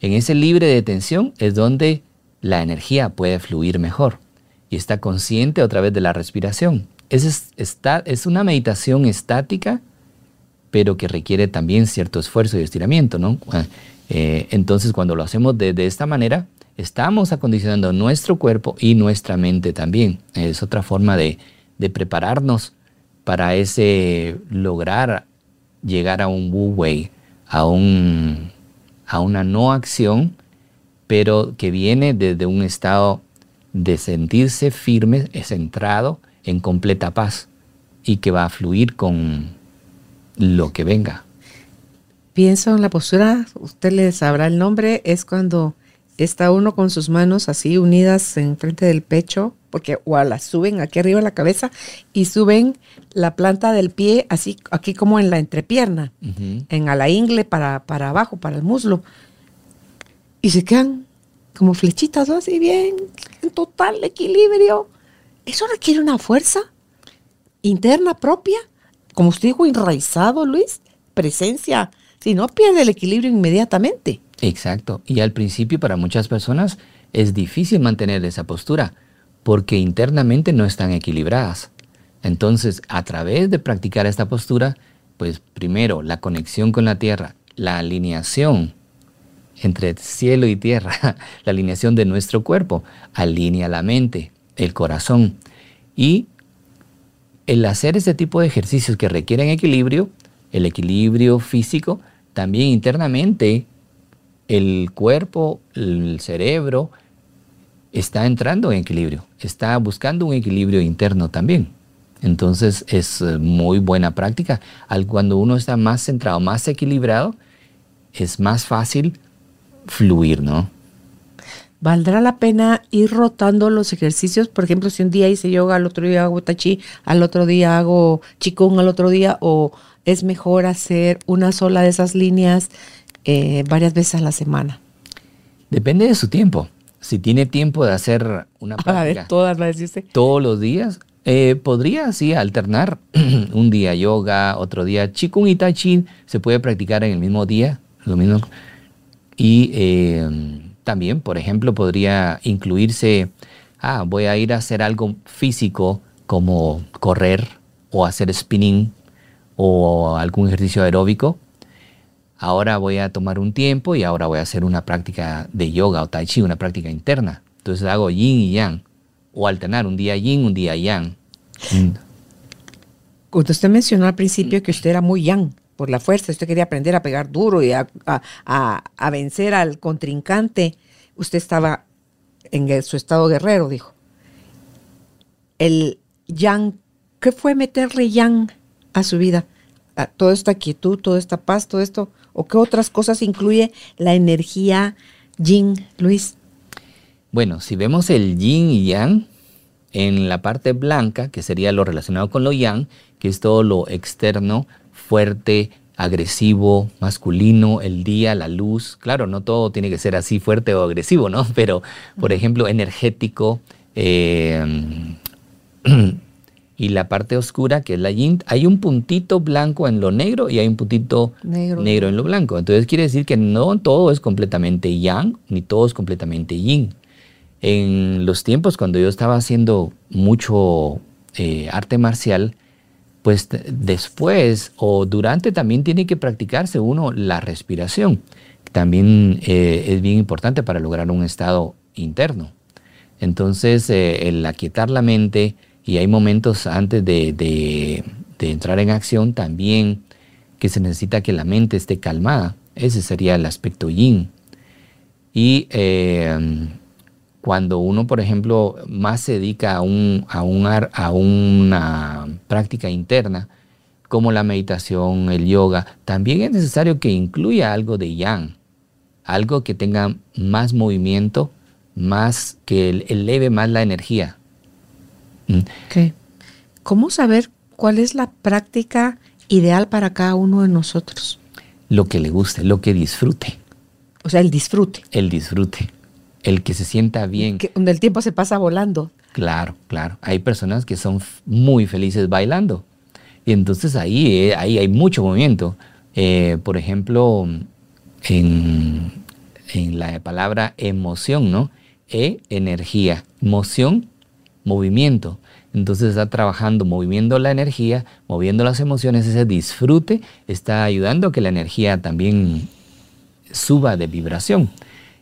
En ese libre de tensión es donde la energía puede fluir mejor y está consciente a través de la respiración. Es, es una meditación estática, pero que requiere también cierto esfuerzo y estiramiento, ¿no? Eh, entonces, cuando lo hacemos de, esta manera, estamos acondicionando nuestro cuerpo y nuestra mente también. Es otra forma de, prepararnos para ese lograr llegar a un Wu Wei, a, un, a una no acción, pero que viene desde un estado de sentirse firme, centrado en completa paz y que va a fluir con lo que venga pienso en la postura, usted le sabrá el nombre, es cuando está uno con sus manos así unidas en frente del pecho, porque o las suben aquí arriba de la cabeza y suben la planta del pie así aquí como en la entrepierna, en a la ingle para, para abajo, para el muslo. Y se quedan como flechitas así bien, en total equilibrio. Eso requiere una fuerza interna propia, como usted dijo, enraizado, Luis, presencia si no, pierde el equilibrio inmediatamente. Exacto. Y al principio para muchas personas es difícil mantener esa postura porque internamente no están equilibradas. Entonces, a través de practicar esta postura, pues primero la conexión con la tierra, la alineación entre cielo y tierra, la alineación de nuestro cuerpo, alinea la mente, el corazón. Y el hacer este tipo de ejercicios que requieren equilibrio, el equilibrio físico, también internamente el cuerpo, el cerebro, está entrando en equilibrio, está buscando un equilibrio interno también. Entonces es eh, muy buena práctica. Cuando uno está más centrado, más equilibrado, es más fácil fluir, ¿no? ¿Valdrá la pena ir rotando los ejercicios? Por ejemplo, si un día hice yoga, al otro día hago tachi, al otro día hago chikung, al otro día, o es mejor hacer una sola de esas líneas eh, varias veces a la semana? Depende de su tiempo. Si tiene tiempo de hacer una práctica todas las dice. todos los días, eh, podría así alternar un día yoga, otro día chikung y tai chi se puede practicar en el mismo día, lo mismo. Y eh, también, por ejemplo, podría incluirse, ah, voy a ir a hacer algo físico como correr o hacer spinning o algún ejercicio aeróbico. Ahora voy a tomar un tiempo y ahora voy a hacer una práctica de yoga o tai chi, una práctica interna. Entonces hago yin y yang. O alternar un día yin, un día yang. Cuando usted mencionó al principio que usted era muy yang por la fuerza, usted quería aprender a pegar duro y a, a vencer al contrincante, usted estaba en su estado guerrero, dijo. El yang, ¿qué fue meterle yang a su vida? A toda esta quietud, toda esta paz, todo esto, o qué otras cosas incluye la energía yin, Luis? Bueno, si vemos el yin y yang, en la parte blanca, que sería lo relacionado con lo yang, que es todo lo externo, fuerte, agresivo, masculino, el día, la luz. Claro, no todo tiene que ser así fuerte o agresivo, ¿no? Pero, por ejemplo, energético, eh, y la parte oscura, que es la yin, hay un puntito blanco en lo negro y hay un puntito negro. en lo blanco. Entonces quiere decir que no todo es completamente yang, ni todo es completamente yin. En los tiempos cuando yo estaba haciendo mucho eh, arte marcial, pues después o durante también tiene que practicarse uno la respiración. También eh, es bien importante para lograr un estado interno. Entonces, eh, el aquietar la mente, y hay momentos antes de, entrar en acción también que se necesita que la mente esté calmada. Ese sería el aspecto yin. Y eh, cuando uno, por ejemplo, más se dedica a, un, a, un, a una práctica interna, como la meditación, el yoga, también es necesario que incluya algo de yang, algo que tenga más movimiento, más que eleve más la energía. ¿Mm? ¿Cómo saber cuál es la práctica ideal para cada uno de nosotros? Lo que le guste, lo que disfrute. O sea, el disfrute. El disfrute. El que se sienta bien. donde el tiempo se pasa volando. Claro, claro. Hay personas que son muy felices bailando. Y entonces ahí, eh, ahí hay mucho movimiento. Eh, por ejemplo, en, en, la palabra emoción, ¿no? E, energía. Emoción, movimiento. Entonces está trabajando, moviendo la energía, moviendo las emociones, ese disfrute está ayudando a que la energía también suba de vibración.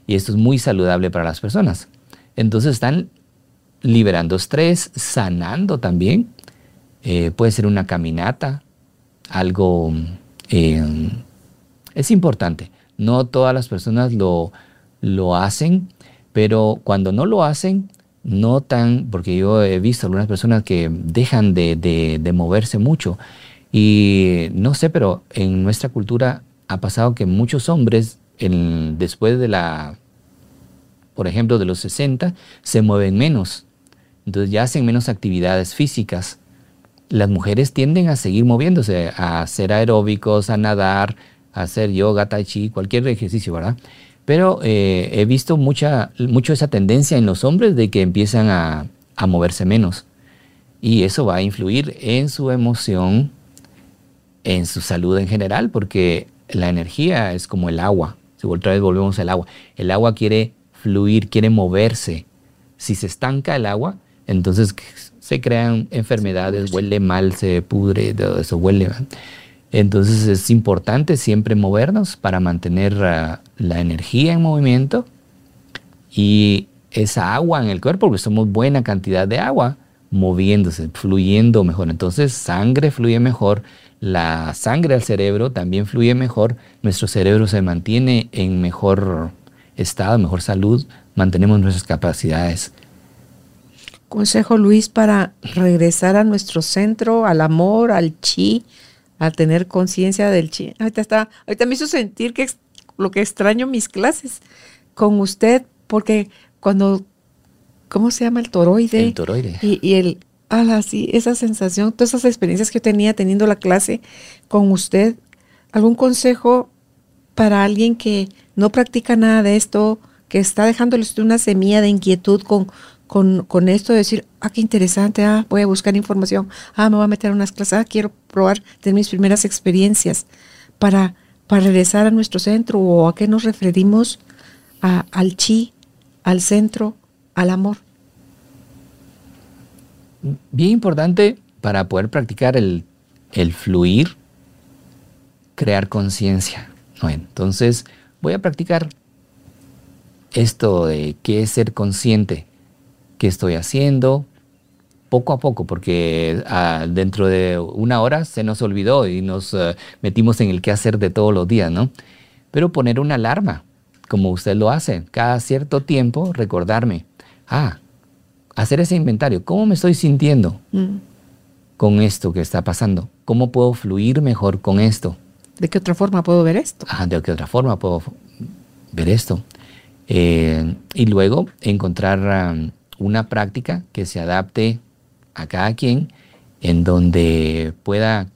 Y esto es muy saludable para las personas. Entonces están liberando estrés, sanando también. Eh, puede ser una caminata, algo... Eh, es importante. No todas las personas lo, lo hacen, pero cuando no lo hacen, notan, porque yo he visto algunas personas que dejan de, moverse mucho. Y no sé, pero en nuestra cultura ha pasado que muchos hombres, después de la, por ejemplo, de los 60, se mueven menos. Entonces ya hacen menos actividades físicas. Las mujeres tienden a seguir moviéndose, a hacer aeróbicos, a nadar, a hacer yoga, tai chi, cualquier ejercicio, ¿verdad? Pero eh, he visto mucha, mucho esa tendencia en los hombres de que empiezan a, moverse menos. Y eso va a influir en su emoción, en su salud en general, porque la energía es como el agua. Si otra vez volvemos al agua. El agua quiere fluir, quiere moverse. Si se estanca el agua, entonces se crean enfermedades, huele mal, se pudre, todo eso huele. mal. Entonces es importante siempre movernos para mantener ah, la energía en movimiento y esa agua en el cuerpo, porque somos buena cantidad de agua moviéndose, fluyendo mejor. Entonces sangre fluye mejor, la sangre al cerebro también fluye mejor, nuestro cerebro se mantiene en mejor estado, mejor salud, mantenemos nuestras capacidades. Consejo Luis para regresar a nuestro centro, al amor, al chi, a tener conciencia del chi. Ahorita, está, ahorita me hizo sentir que lo que extraño mis clases con usted, porque cuando, ¿cómo se llama? El toroide. El toroide. Y, y el, ala, sí, esa sensación, todas esas experiencias que yo tenía teniendo la clase con usted. ¿Algún consejo para alguien que no practica nada de esto, que está dejándole una semilla de inquietud con, con, con, esto de decir, ah, qué interesante, ah, voy a buscar información, ah, me voy a meter a unas clases, ah, quiero probar, tener mis primeras experiencias para, para regresar a nuestro centro o a qué nos referimos a, al chi, al centro, al amor. Bien importante para poder practicar el, el fluir, crear conciencia. entonces, voy a practicar esto de qué es ser consciente qué estoy haciendo, poco a poco, porque ah, dentro de una hora se nos olvidó y nos eh, metimos en el qué hacer de todos los días, ¿no? Pero poner una alarma, como usted lo hace, cada cierto tiempo recordarme, ah, hacer ese inventario, ¿cómo me estoy sintiendo mm. con esto que está pasando? ¿Cómo puedo fluir mejor con esto? ¿De qué otra forma puedo ver esto? Ah, ¿de qué otra forma puedo ver esto? Eh, y luego encontrar una práctica que se adapte a cada quien, en donde pueda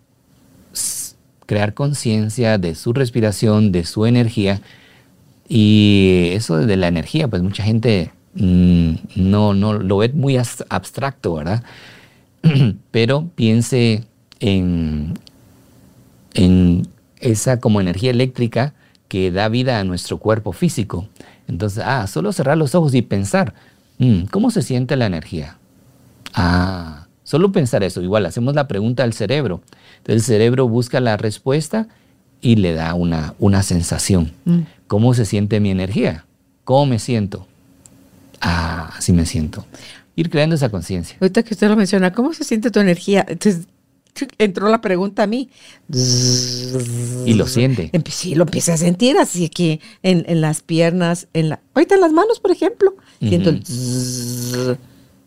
crear conciencia de su respiración, de su energía. Y eso de la energía, pues mucha gente no, no lo ve muy abstracto, ¿verdad? Pero piense en, en esa como energía eléctrica que da vida a nuestro cuerpo físico. Entonces, ah, solo cerrar los ojos y pensar, Mm, ¿Cómo se siente la energía? Ah, solo pensar eso. Igual hacemos la pregunta al cerebro. Entonces el cerebro busca la respuesta y le da una, una sensación. Mm. ¿Cómo se siente mi energía? ¿Cómo me siento? Ah, así me siento. Ir creando esa conciencia. Ahorita que usted lo menciona, ¿cómo se siente tu energía? Entonces, entró la pregunta a mí. Y lo siente. Sí, lo empecé a sentir así que en, en las piernas, en la, ahorita en las manos, por ejemplo. Siento el.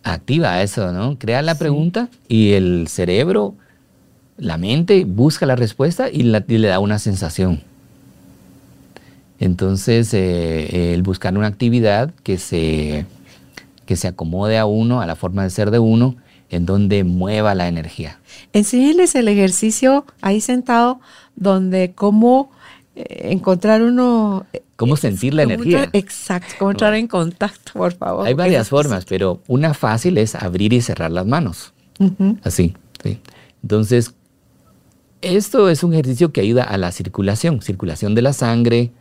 Activa eso, ¿no? Crea la pregunta y el cerebro, la mente, busca la respuesta y, la- y le da una sensación. Entonces, eh, el buscar una actividad que se, que se acomode a uno, a la forma de ser de uno, en donde mueva la energía. Enséñenles el ejercicio ahí sentado, donde cómo eh, encontrar uno. eh, ¿Cómo sentir la cómo energía? entrar- exacto, cómo entrar en contacto, por favor. Hay varias formas, pero una fácil es abrir y cerrar las manos. Así, sí. Entonces, esto es un ejercicio que ayuda a la circulación, circulación de la sangre.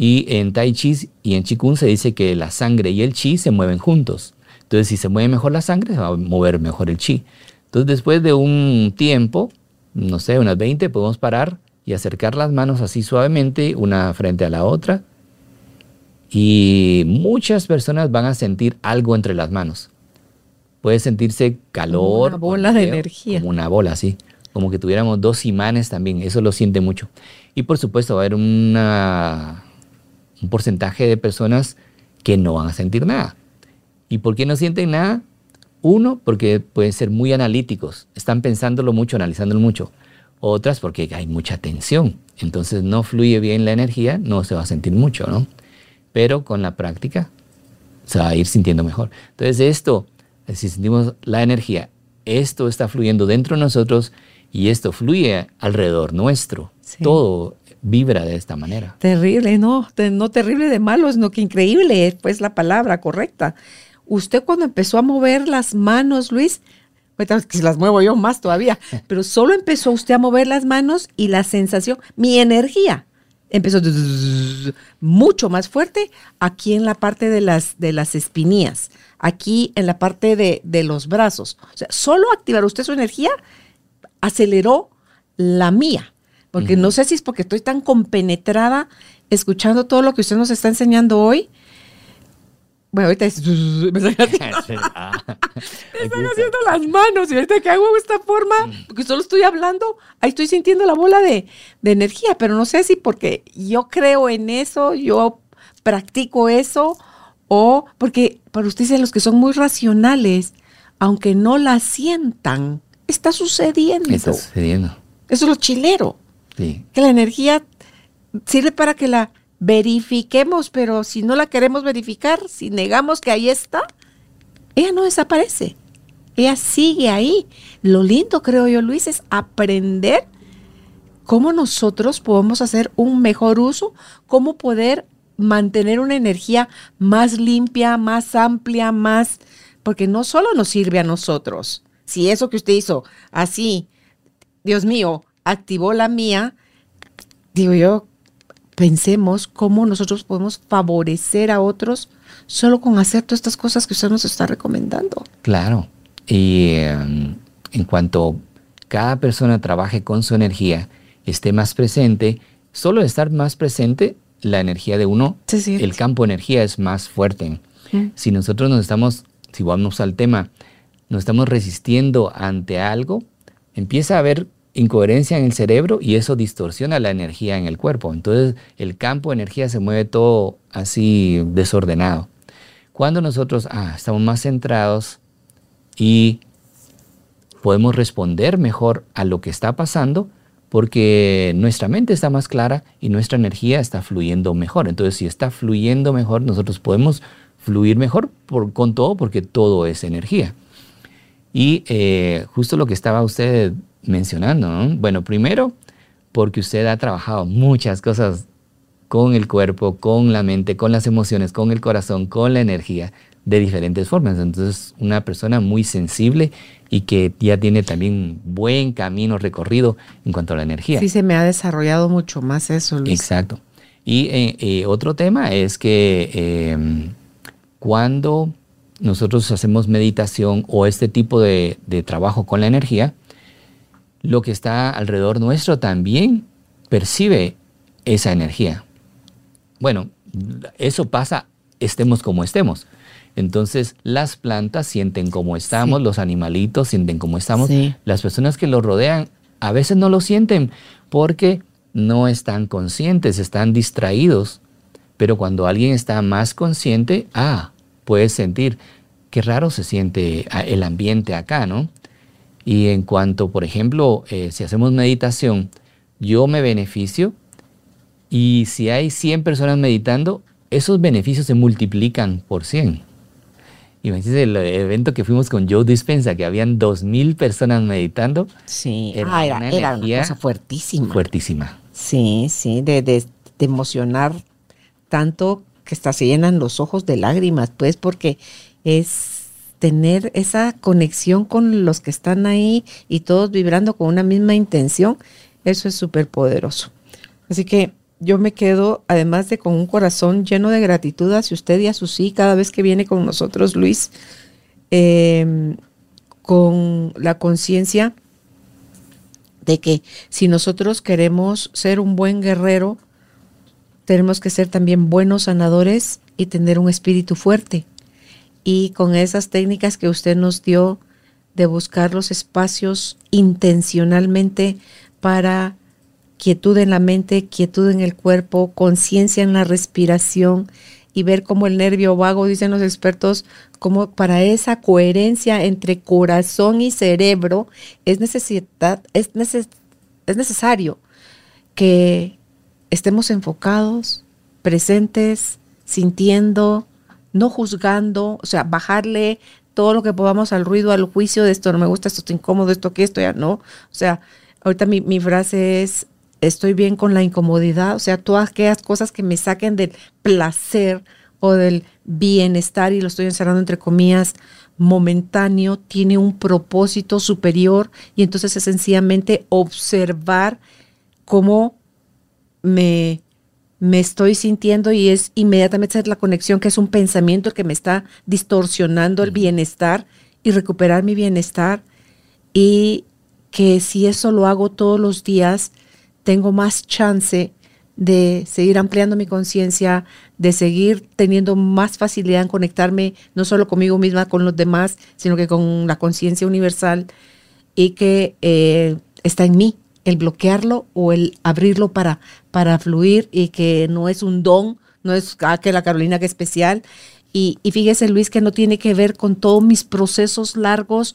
Y en Tai Chi y en Qigong se dice que la sangre y el Chi se mueven juntos. Entonces, si se mueve mejor la sangre, se va a mover mejor el Chi. Entonces, después de un tiempo, no sé, unas 20, podemos parar y acercar las manos así suavemente, una frente a la otra. Y muchas personas van a sentir algo entre las manos. Puede sentirse calor. una bola de energía. Como una bola, sí. Como que tuviéramos dos imanes también. Eso lo siente mucho. Y por supuesto va a haber una, un porcentaje de personas que no van a sentir nada. ¿Y por qué no sienten nada? Uno, porque pueden ser muy analíticos. Están pensándolo mucho, analizándolo mucho. Otras, porque hay mucha tensión. Entonces no fluye bien la energía, no se va a sentir mucho, ¿no? Pero con la práctica se va a ir sintiendo mejor. Entonces esto, si sentimos la energía, esto está fluyendo dentro de nosotros y esto fluye alrededor nuestro. Sí. Todo vibra de esta manera. Terrible, no, no terrible de malo, sino que increíble, es pues la palabra correcta. Usted cuando empezó a mover las manos, Luis, que las muevo yo más todavía, pero solo empezó usted a mover las manos y la sensación, mi energía empezó mucho más fuerte aquí en la parte de las, de las espinillas, aquí en la parte de, de los brazos. O sea, solo activar usted su energía aceleró la mía. Porque no sé si es porque estoy tan compenetrada escuchando todo lo que usted nos está enseñando hoy. Bueno, ahorita es, me están haciendo, me están haciendo las manos y ahorita que hago esta forma, porque solo estoy hablando, ahí estoy sintiendo la bola de, de energía, pero no sé si porque yo creo en eso, yo practico eso, o porque para ustedes los que son muy racionales, aunque no la sientan, está sucediendo. Está sucediendo. Eso es lo chilero, Que la energía sirve para que la verifiquemos, pero si no la queremos verificar, si negamos que ahí está, ella no desaparece. Ella sigue ahí. Lo lindo, creo yo, Luis, es aprender cómo nosotros podemos hacer un mejor uso, cómo poder mantener una energía más limpia, más amplia, más, porque no solo nos sirve a nosotros. Si eso que usted hizo así, Dios mío, activó la mía, digo yo, pensemos cómo nosotros podemos favorecer a otros solo con hacer todas estas cosas que usted nos está recomendando. Claro. Y eh, en cuanto cada persona trabaje con su energía, esté más presente, solo estar más presente, la energía de uno, el campo de energía es más fuerte. Si nosotros nos estamos, si vamos al tema, nos estamos resistiendo ante algo, empieza a haber incoherencia en el cerebro y eso distorsiona la energía en el cuerpo. Entonces el campo de energía se mueve todo así desordenado. Cuando nosotros ah, estamos más centrados y podemos responder mejor a lo que está pasando porque nuestra mente está más clara y nuestra energía está fluyendo mejor. Entonces, si está fluyendo mejor, nosotros podemos fluir mejor por- con todo porque todo es energía. Y eh, justo lo que estaba usted mencionando, ¿no? Bueno, primero, porque usted ha trabajado muchas cosas con el cuerpo, con la mente, con las emociones, con el corazón, con la energía, de diferentes formas. Entonces, una persona muy sensible y que ya tiene también buen camino recorrido en cuanto a la energía. Sí, se me ha desarrollado mucho más eso, Luis. Exacto. Y eh, eh, otro tema es que eh, cuando nosotros hacemos meditación o este tipo de, de trabajo con la energía, lo que está alrededor nuestro también percibe esa energía. Bueno, eso pasa estemos como estemos. Entonces las plantas sienten cómo estamos, los animalitos sienten cómo estamos, Sí. las personas que los rodean a veces no lo sienten porque no están conscientes, están distraídos. Pero cuando alguien está más consciente, ah, puedes sentir qué raro se siente ah, el ambiente acá, ¿no? Y en cuanto, por ejemplo, eh, si hacemos meditación, yo me beneficio y si hay 100 personas meditando, esos beneficios se multiplican por 100. Imagínense el evento que fuimos con Joe Dispensa, que habían 2.000 personas meditando, Sí, Era ah, era, una era una energía cosa fuertísima. fuertísima. Sí, sí, de, de- de emocionar tanto que hasta se llenan los ojos de lágrimas, pues porque es tener esa conexión con los que están ahí y todos vibrando con una misma intención, eso es súper poderoso. Así que yo me quedo, además de con un corazón lleno de gratitud hacia usted y a su sí cada vez que viene con nosotros, Luis, eh, con la conciencia de que si nosotros queremos ser un buen guerrero, tenemos que ser también buenos sanadores y tener un espíritu fuerte. Y con esas técnicas que usted nos dio de buscar los espacios intencionalmente para quietud en la mente, quietud en el cuerpo, conciencia en la respiración y ver cómo el nervio vago, dicen los expertos, como para esa coherencia entre corazón y cerebro es necesidad, es, neces- es necesario que estemos enfocados, presentes, sintiendo, no juzgando, o sea, bajarle todo lo que podamos al ruido, al juicio de esto no me gusta, esto está incómodo, esto que esto ya no. O sea, ahorita mi, mi frase es, estoy bien con la incomodidad, o sea, todas aquellas cosas que me saquen del placer o del bienestar, y lo estoy encerrando entre comillas, momentáneo, tiene un propósito superior y entonces es sencillamente observar cómo me, me estoy sintiendo y es inmediatamente hacer la conexión que es un pensamiento que me está distorsionando el bienestar y recuperar mi bienestar y que si eso lo hago todos los días, tengo más chance de seguir ampliando mi conciencia, de seguir teniendo más facilidad en conectarme no solo conmigo misma, con los demás, sino que con la conciencia universal y que eh, está en mí el bloquearlo o el abrirlo para, para fluir y que no es un don, no es ah, que la Carolina que es especial. Y, y fíjese Luis que no tiene que ver con todos mis procesos largos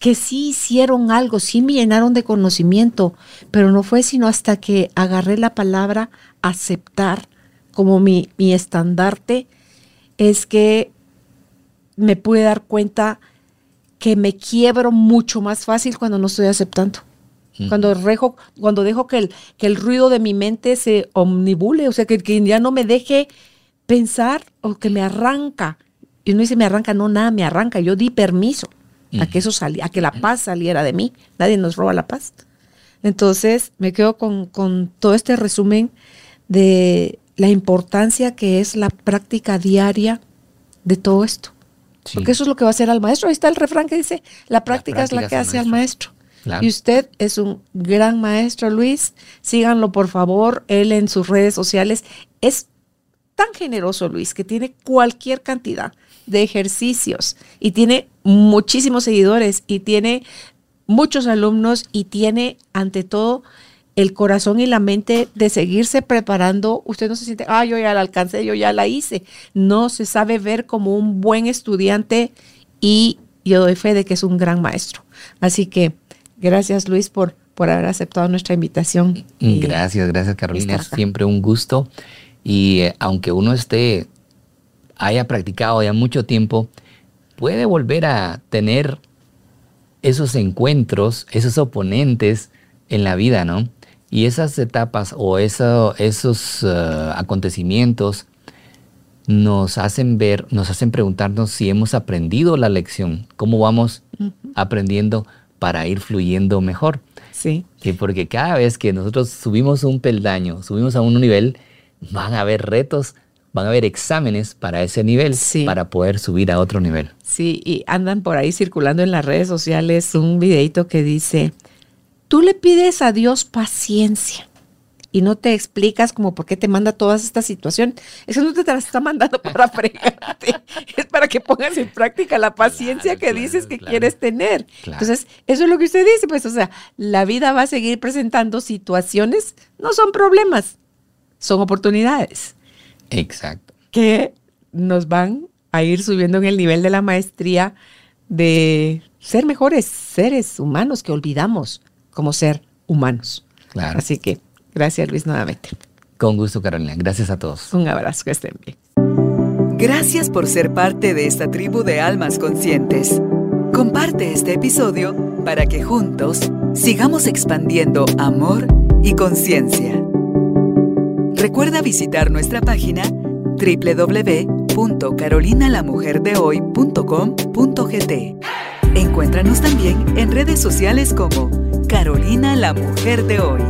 que sí hicieron algo, sí me llenaron de conocimiento, pero no fue sino hasta que agarré la palabra aceptar como mi, mi estandarte, es que me pude dar cuenta que me quiebro mucho más fácil cuando no estoy aceptando. Cuando, rejo, cuando dejo que el, que el ruido de mi mente se omnibule, o sea, que, que ya no me deje pensar o que me arranca. Y uno dice, me arranca, no, nada, me arranca. Yo di permiso a que eso saliera, a que la paz saliera de mí. Nadie nos roba la paz. Entonces, me quedo con, con todo este resumen de la importancia que es la práctica diaria de todo esto. Sí. Porque eso es lo que va a hacer al maestro. Ahí está el refrán que dice, la práctica, es la práctica que hace al maestro. Y usted es un gran maestro, Luis. Síganlo, por favor. Él en sus redes sociales es tan generoso, Luis, que tiene cualquier cantidad de ejercicios y tiene muchísimos seguidores y tiene muchos alumnos y tiene, ante todo, el corazón y la mente de seguirse preparando. Usted no se siente, ah, yo ya la alcancé, yo ya la hice. No se sabe ver como un buen estudiante y yo doy fe de que es un gran maestro. Así que gracias, Luis, por, por haber aceptado nuestra invitación. Y- Gracias, gracias Carolina. Es siempre un gusto. Y eh, aunque uno esté, haya practicado ya mucho tiempo, puede volver a tener esos encuentros, esos oponentes en la vida, ¿no? Y esas etapas o eso- esos eh, acontecimientos nos hacen ver, nos hacen preguntarnos si hemos aprendido la lección, cómo vamos aprendiendo para ir fluyendo mejor. Sí. Sí, porque cada vez que nosotros subimos un peldaño, subimos a un nivel, van a haber retos, van a haber exámenes para ese nivel, Sí. para poder subir a otro nivel. Sí, y andan por ahí circulando en las redes sociales un videito que dice, tú le pides a Dios paciencia, y no te explicas como por qué te manda todas estas situaciones. Eso no te las está mandando para fregarte, es para que pongas en práctica la paciencia que dices que quieres tener. Entonces, eso es lo que usted dice, pues, o sea, la vida va a seguir presentando situaciones, no son problemas, son oportunidades. Exacto. Que nos van a ir subiendo en el nivel de la maestría de ser mejores seres humanos que olvidamos como ser humanos. Claro. Así que gracias Luis nuevamente. Con gusto Carolina, gracias a todos. Un abrazo, que estén bien. Gracias por ser parte de esta tribu de almas conscientes. Comparte este episodio para que juntos sigamos expandiendo amor y conciencia. Recuerda visitar nuestra página www.carolinalamujerdehoy.com.gt. Encuéntranos también en redes sociales como Carolina la Mujer de Hoy.